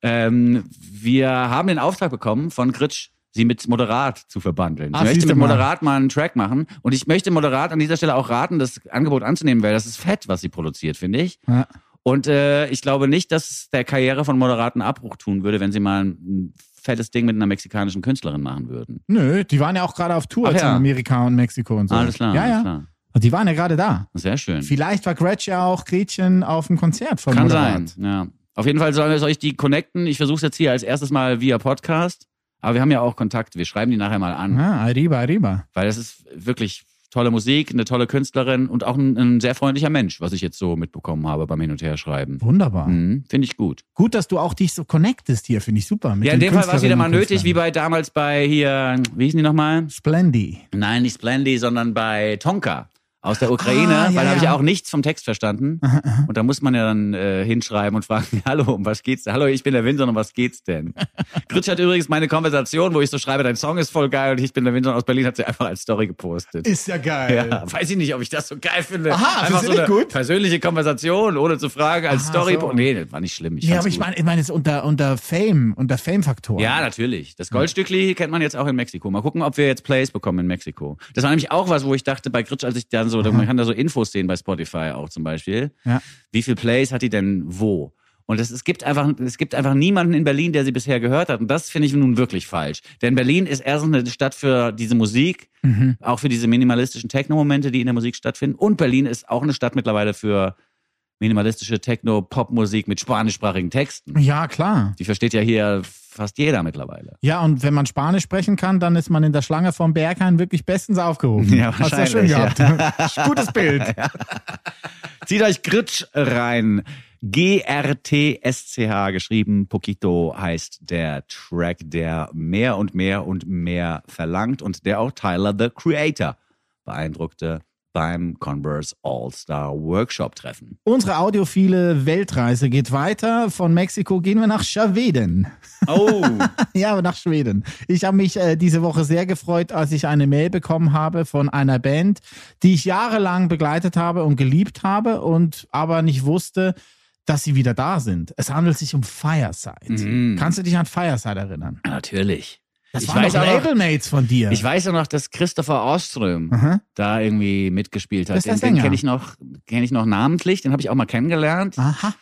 Ähm, wir haben den Auftrag bekommen von Gritsch, sie mit Moderat zu verbandeln. Ah, Sie möchte mit mal. Moderat mal einen Track machen. Und ich möchte Moderat an dieser Stelle auch raten, das Angebot anzunehmen, weil das ist fett, was sie produziert, finde ich. Ja. Und äh, ich glaube nicht, dass der Karriere von Moderaten Abbruch tun würde, wenn sie mal einen fettes Ding mit einer mexikanischen Künstlerin machen würden. Nö, die waren ja auch gerade auf Tour Ach ja. in Amerika und Mexiko und so. Alles klar, Ja, alles ja. klar. Und die waren ja gerade da. Sehr schön. Vielleicht war Gretchen ja auch Gretchen auf dem Konzert von Kann Moderat. sein, ja. Auf jeden Fall soll, soll ich die connecten. Ich versuche es jetzt hier als erstes mal via Podcast. Aber wir haben ja auch Kontakt. Wir schreiben die nachher mal an. Ah, arriba, arriba. Weil das ist wirklich tolle Musik, eine tolle Künstlerin und auch ein, ein sehr freundlicher Mensch, was ich jetzt so mitbekommen habe beim Hin- und Herschreiben. Wunderbar. Mhm, Finde ich gut. Gut, dass du auch dich so connectest hier, finde ich super. Ja, in dem Fall war es wieder mal nötig, wie bei damals bei hier, wie hießen die nochmal? Splendy. Nein, nicht Splendy, sondern bei Tonka aus der Ukraine, Ah, ja, weil da habe ich auch nichts vom Text verstanden. Und da muss man ja dann äh, hinschreiben und fragen, hallo, um was geht's denn? Hallo, ich bin der Winson, um was geht's denn? Gritsch hat übrigens meine Konversation, wo ich so schreibe, dein Song ist voll geil und ich bin der Winson aus Berlin, hat sie einfach als Story gepostet. Ist ja geil. Ja, weiß ich nicht, ob ich das so geil finde. Aha, Einfach so eine nicht gut? persönliche Konversation, ohne zu fragen, als Aha, Story. so. Nee, das war nicht schlimm. Ich Ja, aber ich gut. meine, ich meine, es unter, unter Fame, unter Fame-Faktoren. Ja, natürlich. Das Goldstückli kennt man jetzt auch in Mexiko. Mal gucken, ob wir jetzt Plays bekommen in Mexiko. Das war nämlich auch was, wo ich dachte bei Gritsch, als ich dann so, man kann da so Infos sehen bei Spotify auch zum Beispiel. Ja. Wie viel Plays hat die denn wo? Und es, es gibt einfach, es gibt einfach niemanden in Berlin, der sie bisher gehört hat. Und das finde ich nun wirklich falsch. Denn Berlin ist erstens eine Stadt für diese Musik, Mhm. auch für diese minimalistischen Techno-Momente, die in der Musik stattfinden. Und Berlin ist auch eine Stadt mittlerweile für minimalistische Techno-Pop-Musik mit spanischsprachigen Texten. Ja, klar. Die versteht ja hier fast jeder mittlerweile. Ja, und wenn man Spanisch sprechen kann, dann ist man in der Schlange vom Berghain wirklich bestens aufgehoben. Ja, Hast du ja schön wahrscheinlich, gehabt. Gutes Bild. Zieht euch Gritsch rein. G-R-T-S-C-H geschrieben. Poquito heißt der Track, der mehr und mehr und mehr verlangt und der auch Tyler, the Creator, beeindruckte beim Converse All-Star Workshop Treffen. Unsere audiophile Weltreise geht weiter. Von Mexiko gehen wir nach Schweden. Oh, Ja, nach Schweden. Ich habe mich äh, diese Woche sehr gefreut, als ich eine Mail bekommen habe von einer Band, die ich jahrelang begleitet habe und geliebt habe und aber nicht wusste, dass sie wieder da sind. Es handelt sich um Fireside. Mhm. Kannst du dich an Fireside erinnern? natürlich. Das ich waren weiß doch auch noch, Labelmates von dir. ich weiß auch noch, dass Christopher Ostrom Aha. da irgendwie mitgespielt hat. Das ist der Den, den kenne ich noch, kenne ich noch namentlich. Den habe ich auch mal kennengelernt. Aha.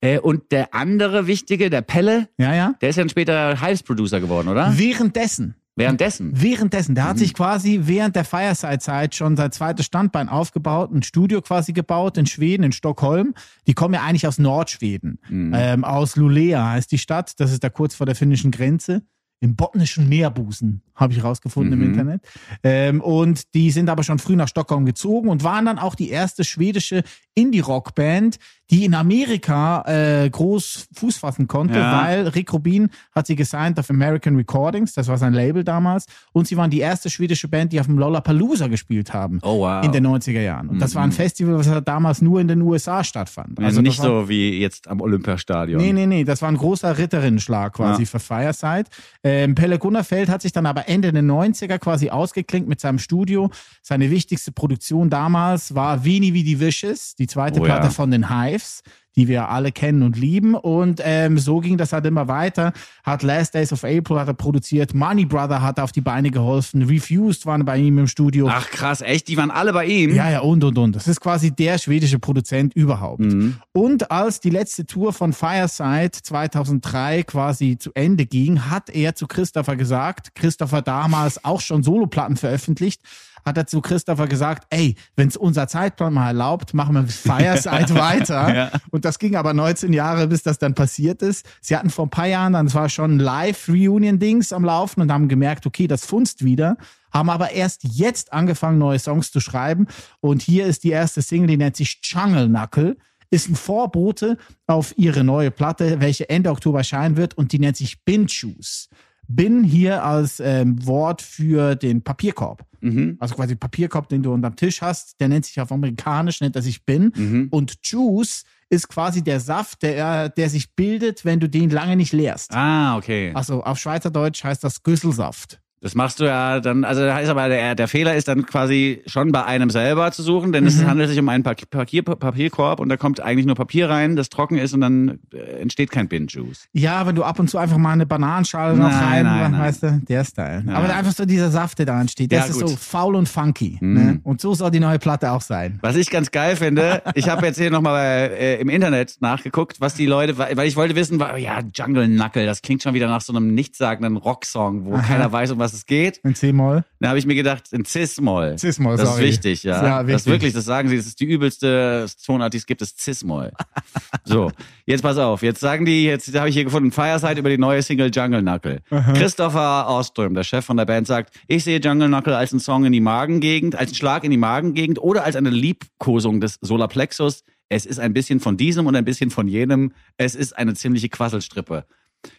Äh, und der andere wichtige, der Pelle, Ja, ja. der ist ja dann später Hives-Producer geworden, oder? Währenddessen. Währenddessen. Währenddessen, der Mhm. hat sich quasi während der Fireside-Zeit schon sein zweites Standbein aufgebaut, ein Studio quasi gebaut in Schweden, in Stockholm. Die kommen ja eigentlich aus Nordschweden, Mhm. ähm, aus Lulea heißt die Stadt. Das ist da kurz vor der finnischen Grenze. Im botnischen Meerbusen, habe ich rausgefunden Mhm. im Internet. Ähm, und die sind aber schon früh nach Stockholm gezogen und waren dann auch die erste schwedische Indie-Rock-Band, die in Amerika äh, groß Fuß fassen konnte, Ja. weil Rick Rubin hat sie gesigned auf American Recordings, das war sein Label damals, und sie waren die erste schwedische Band, die auf dem Lollapalooza gespielt haben. Oh, wow. In den 90er Jahren. Und das war ein Festival, was damals nur in den USA stattfand. also nicht das war, so wie jetzt am Olympiastadion. Nee, nee, nee, das war ein großer Ritterinnenschlag quasi Ja. für Fireside. Ähm, Pelle Gunnerfeld hat sich dann aber Ende der 90er quasi ausgeklinkt mit seinem Studio. Seine wichtigste Produktion damals war Weenie wie die Vicious, die zweite Oh, Platte ja. von den Hives die wir alle kennen und lieben. Und ähm, so ging das halt immer weiter. Hat Last Days of April hat er produziert, Money Brother hat auf die Beine geholfen, Refused waren bei ihm im Studio. Ach krass, echt? Die waren alle bei ihm? Ja, ja, und, und, und. Das ist quasi der schwedische Produzent überhaupt. Mhm. Und als die letzte Tour von Fireside 2003 quasi zu Ende ging, hat er zu Christopher gesagt, Christopher damals auch schon Soloplatten veröffentlicht, hat er zu Christopher gesagt, ey, wenn es unser Zeitplan mal erlaubt, machen wir Fireside weiter. Ja. Und das ging aber 19 Jahre, bis das dann passiert ist. Sie hatten vor ein paar Jahren, dann war schon Live-Reunion-Dings am Laufen und haben gemerkt, okay, das funzt wieder haben aber erst jetzt angefangen, neue Songs zu schreiben. Und hier ist die erste Single, die nennt sich Jungle Knuckle. Ist ein Vorbote auf ihre neue Platte, welche Ende Oktober erscheinen wird und die nennt sich Bin Shoes. Bin hier als ähm, Wort für den Papierkorb. Mhm. Also quasi Papierkorb, den du unterm Tisch hast, der nennt sich auf Amerikanisch, nennt er sich Bin. Mhm. Und Juice ist quasi der Saft, der, der sich bildet, wenn du den lange nicht leerst. Ah, okay. Also auf Schweizerdeutsch heißt das Güsselsaft. Das machst du ja dann, also da ist aber der, der Fehler ist dann quasi schon bei einem selber zu suchen, denn es handelt sich um einen Papier, Papier, Papierkorb und da kommt eigentlich nur Papier rein, das trocken ist und dann äh, entsteht kein Bin-Juice. Ja, wenn du ab und zu einfach mal eine Bananenschale noch Nein, rein, nein, nein. weißt du, der Style. Aber einfach so dieser Saft, der da entsteht, das Ja, ist gut. so faul und funky. Ne? Und so soll die neue Platte auch sein. Was ich ganz geil finde, ich habe jetzt hier nochmal äh, im Internet nachgeguckt, was die Leute, weil ich wollte wissen, war, ja, Jungle Knuckle, das klingt schon wieder nach so einem nichtssagenden Rocksong, wo keiner weiß, um was es geht. In C-Moll. Da habe ich mir gedacht, in Cis-Moll. Cis-Moll, Das sorry. ist wichtig, ja. Ja, Das wichtig. ist wirklich, das sagen sie, das ist die übelste Tonart, die es gibt, ist Cis-Moll. so, jetzt pass auf, jetzt sagen die, jetzt habe ich hier gefunden, Fireside über die neue Single Jungle Knuckle. Christopher Auström, der Chef von der Band, sagt, ich sehe Jungle Knuckle als einen Song in die Magengegend, als einen Schlag in die Magengegend oder als eine Liebkosung des Solarplexus. Es ist ein bisschen von diesem und ein bisschen von jenem. Es ist eine ziemliche Quasselstrippe.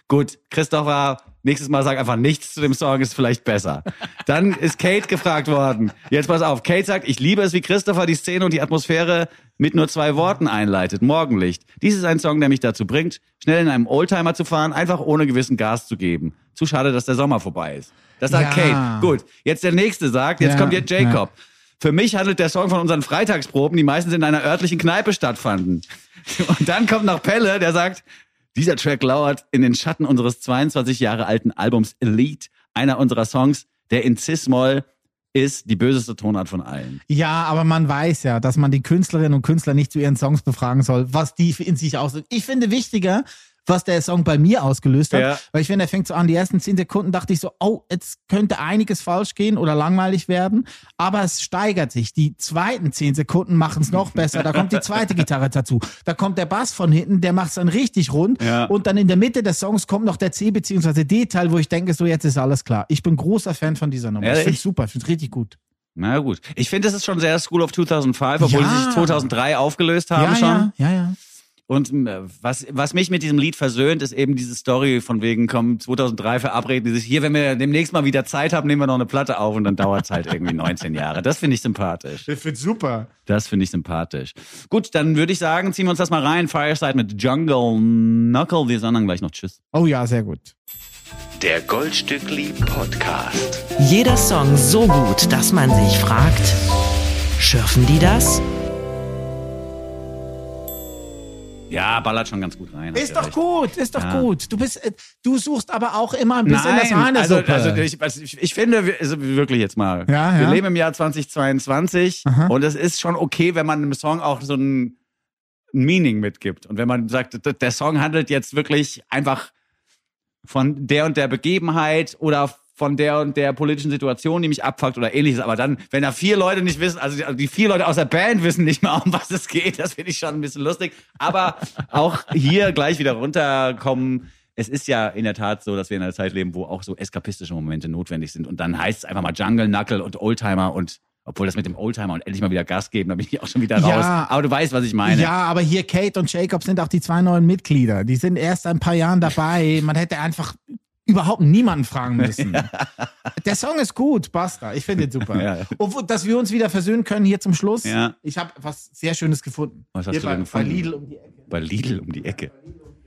Gut, Christopher, nächstes Mal sag einfach nichts zu dem Song, ist vielleicht besser. Dann ist Kate gefragt worden. Jetzt pass auf, Kate sagt, ich liebe es, wie Christopher die Szene und die Atmosphäre mit nur zwei Worten einleitet. Morgenlicht. Dies ist ein Song, der mich dazu bringt, schnell in einem Oldtimer zu fahren, einfach ohne gewissen Gas zu geben. Zu schade, dass der Sommer vorbei ist. Das sagt Ja. Kate. Gut, jetzt der nächste sagt, jetzt Ja, kommt jetzt Jacob. Für mich handelt der Song von unseren Freitagsproben, die meistens in einer örtlichen Kneipe stattfanden. Und dann kommt noch Pelle, der sagt, dieser Track lauert in den Schatten unseres 22 Jahre alten Albums Elite, einer unserer Songs, der in Cis-Moll ist die böseste Tonart von allen. Ja, aber man weiß ja, dass man die Künstlerinnen und Künstler nicht zu ihren Songs befragen soll, was die in sich ausdrücken. Ich finde wichtiger, was der Song bei mir ausgelöst hat, Ja. weil ich finde, er fängt so an, die ersten zehn Sekunden dachte ich so, oh, jetzt könnte einiges falsch gehen oder langweilig werden, aber es steigert sich. Die zweiten zehn Sekunden machen es noch besser, da kommt die zweite Gitarre dazu, da kommt der Bass von hinten, der macht es dann richtig rund Ja. und dann in der Mitte des Songs kommt noch der C- bzw. D-Teil, wo ich denke, so jetzt ist alles klar. Ich bin großer Fan von dieser Nummer. Ich Ehrlich? finde es super, ich finde es richtig gut. Na gut. Ich finde, das ist schon sehr School of 2005, obwohl Ja. sie sich 2003 aufgelöst haben ja, schon. ja, ja, ja. Und äh, was, was mich mit diesem Lied versöhnt, ist eben diese Story von wegen, komm, 2003 verabreden die sich hier, wenn wir demnächst mal wieder Zeit haben, nehmen wir noch eine Platte auf und dann dauert es halt irgendwie 19 Jahre. Das finde ich sympathisch. Ich finde super. Das finde ich sympathisch. Gut, dann würde ich sagen, ziehen wir uns das mal rein. Fireside mit Jungle Knuckle. Wir sagen dann gleich noch Tschüss. Oh ja, sehr gut. Der Goldstückli Podcast. Jeder Song so gut, dass man sich fragt, schürfen die das? Ja, ballert schon ganz gut rein. Ist doch recht. gut, ist doch Ja. gut. Du bist, äh, du suchst aber auch immer ein bisschen das Haar in der also, also ich, also ich, finde, wir- also wirklich jetzt mal, Ja, wir ja. leben im Jahr 2022 Aha. und es ist schon okay, wenn man einem Song auch so ein, Meaning mitgibt. Und wenn man sagt, der Song handelt jetzt wirklich einfach von der und der Begebenheit oder von der und der politischen Situation, die mich abfuckt oder ähnliches. Aber dann, wenn da vier Leute nicht wissen, also die, also die vier Leute aus der Band wissen nicht mehr, um was es geht, das finde ich schon ein bisschen lustig. Aber auch hier gleich wieder runterkommen. Es ist ja in der Tat so, dass wir in einer Zeit leben, wo auch so eskapistische Momente notwendig sind. Und dann heißt es einfach mal Jungle, Knuckle und Oldtimer und obwohl das mit dem Oldtimer und endlich mal wieder Gas geben, da bin ich auch schon wieder Ja. raus. Aber du weißt, was ich meine. ja, aber hier Kate und Jacob sind auch die zwei neuen Mitglieder. Die sind erst ein paar Jahren dabei. Man hätte einfach überhaupt niemanden fragen müssen. Der Song ist gut, basta. Ich finde ihn super. Ja. Obwohl, dass wir uns wieder versöhnen können hier zum Schluss. Ja. Ich habe was sehr Schönes gefunden. Was hast hier du bei, denn gefunden? Bei Lidl um die Ecke. Bei Lidl um die Ecke.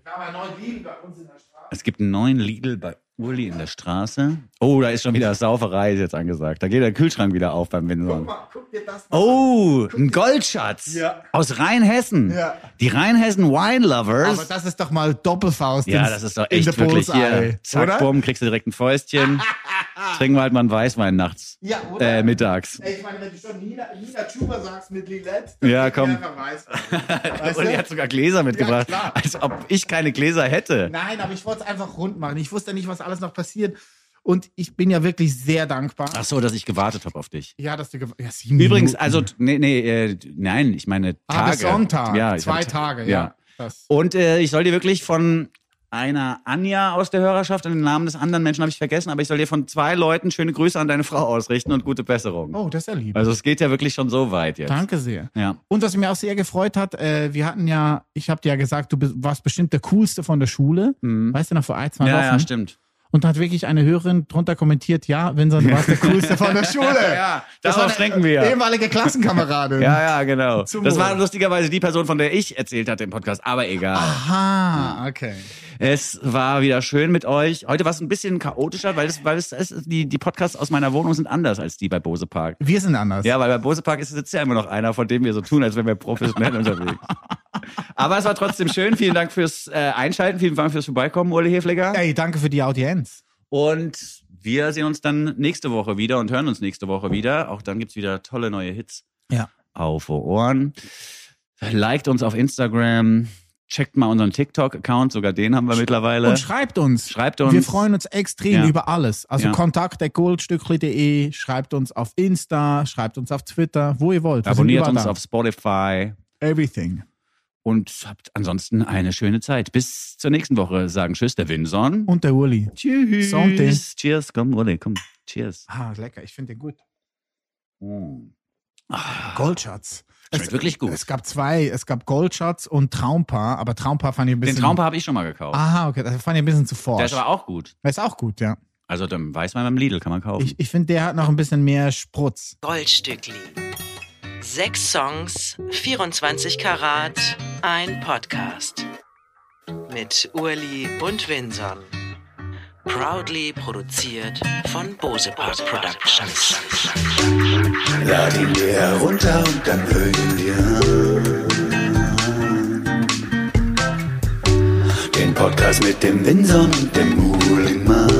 Wir haben einen neuen Lidl bei uns in der Straße. Es gibt einen neuen Lidl bei Uli in der Straße. Oh, da ist schon wieder Sauferei, ist jetzt angesagt. Da geht der Kühlschrank wieder auf beim Windsor. Guck mal, guck dir das mal Oh, ein Goldschatz. Ja. Aus Rheinhessen. Ja. Die Rheinhessen Wine Lovers. Aber das ist doch mal Doppelfaust. ja, das ist doch echt wirklich Bullseye, hier. Zack, bumm, kriegst du direkt ein Fäustchen. Trinken wir halt mal einen Weißwein nachts. Ja, oder? Äh, mittags. Ey, ich meine, wenn du schon Nina, Nina Chuba sagst mit Lilette, Ja, komm. Weißt Und du? er hat sogar Gläser mitgebracht. klar. als ob ich keine Gläser hätte. Nein, aber ich wollte es einfach rund machen. Ich wusste nicht, was alles noch passiert. Und ich bin ja wirklich sehr dankbar. Ach so, dass ich gewartet habe auf dich. Ja, dass du gew- ja, sieben Übrigens, Minuten. also, nee, nee, äh, nein, ich meine Tage. ah, bis Sonntag. Ja, Zwei hab- Tage, ja. ja. Und äh, ich soll dir wirklich von einer Anja aus der Hörerschaft, und den Namen des anderen Menschen habe ich vergessen, aber ich soll dir von zwei Leuten schöne Grüße an deine Frau ausrichten und gute Besserung. Oh, das ist ja lieb. Also es geht ja wirklich schon so weit jetzt. Danke sehr. Ja. Und was mich auch sehr gefreut hat, äh, wir hatten ja, ich habe dir ja gesagt, du warst bestimmt der Coolste von der Schule. Weißt du noch, vor ein, zwei Mhm. Ja, Wochen. ja, stimmt. Und dann hat wirklich eine Hörerin drunter kommentiert, ja, Vincent, du warst der Coolste von der Schule. Ja, Das darauf denken wir. Ehemalige Klassenkameradin. Ja, ja, genau. Zum Das war lustigerweise die Person, von der ich erzählt hatte im Podcast, aber egal. Aha, okay. Es war wieder schön mit euch. Heute war es ein bisschen chaotischer, weil, es, weil es, es, die, die Podcasts aus meiner Wohnung sind anders als die bei Bose Park. Wir sind anders. Ja, weil bei Bose Park ist, sitzt ja immer noch einer, von dem wir so tun, als wären wir professionell unterwegs. Aber es war trotzdem schön. Vielen Dank fürs äh, Einschalten. Vielen Dank fürs Vorbeikommen, Uli Hefliger. Ey, danke für die Audienz. Und wir sehen uns dann nächste Woche wieder und hören uns nächste Woche wieder. Auch dann gibt's wieder tolle neue Hits Ja. auf Ohren. Liked uns auf Instagram. Checkt mal unseren TikTok-Account. Sogar den haben wir mittlerweile. Und schreibt uns. Schreibt uns. Wir freuen uns extrem Ja. über alles. Also Ja. kontakt goldstückli.de, schreibt uns auf Insta, schreibt uns auf Twitter, wo ihr wollt. Wir Abonniert uns auf Spotify. Everything. Und habt ansonsten eine schöne Zeit. Bis zur nächsten Woche sagen Tschüss, der Winson. Und der Uli. Tschüss. Santé. Cheers. Komm, Uli, komm. Cheers. Ah, lecker. Ich finde den gut. Mm. Goldschatz. Schmeckt wirklich gut. Es gab zwei. Es gab Goldschatz und Traumpaar, aber Traumpaar fand ich ein bisschen. Den Traumpa habe ich schon mal gekauft. Aha, okay. Das fand ich ein bisschen zu forsch. Der ist aber auch gut. Der ist auch gut, ja. Also den Weißwein beim Lidl kann man kaufen. Ich, ich finde, der hat noch ein bisschen mehr Sprutz. Goldstückli. Sechs Songs, 24 Karat, ein Podcast. Mit Urli und Vinson. Proudly produziert von Bose Park Productions. Lad ihn dir herunter und dann hör ihn dir an. Den Podcast mit dem Winson und dem Muhlingmann.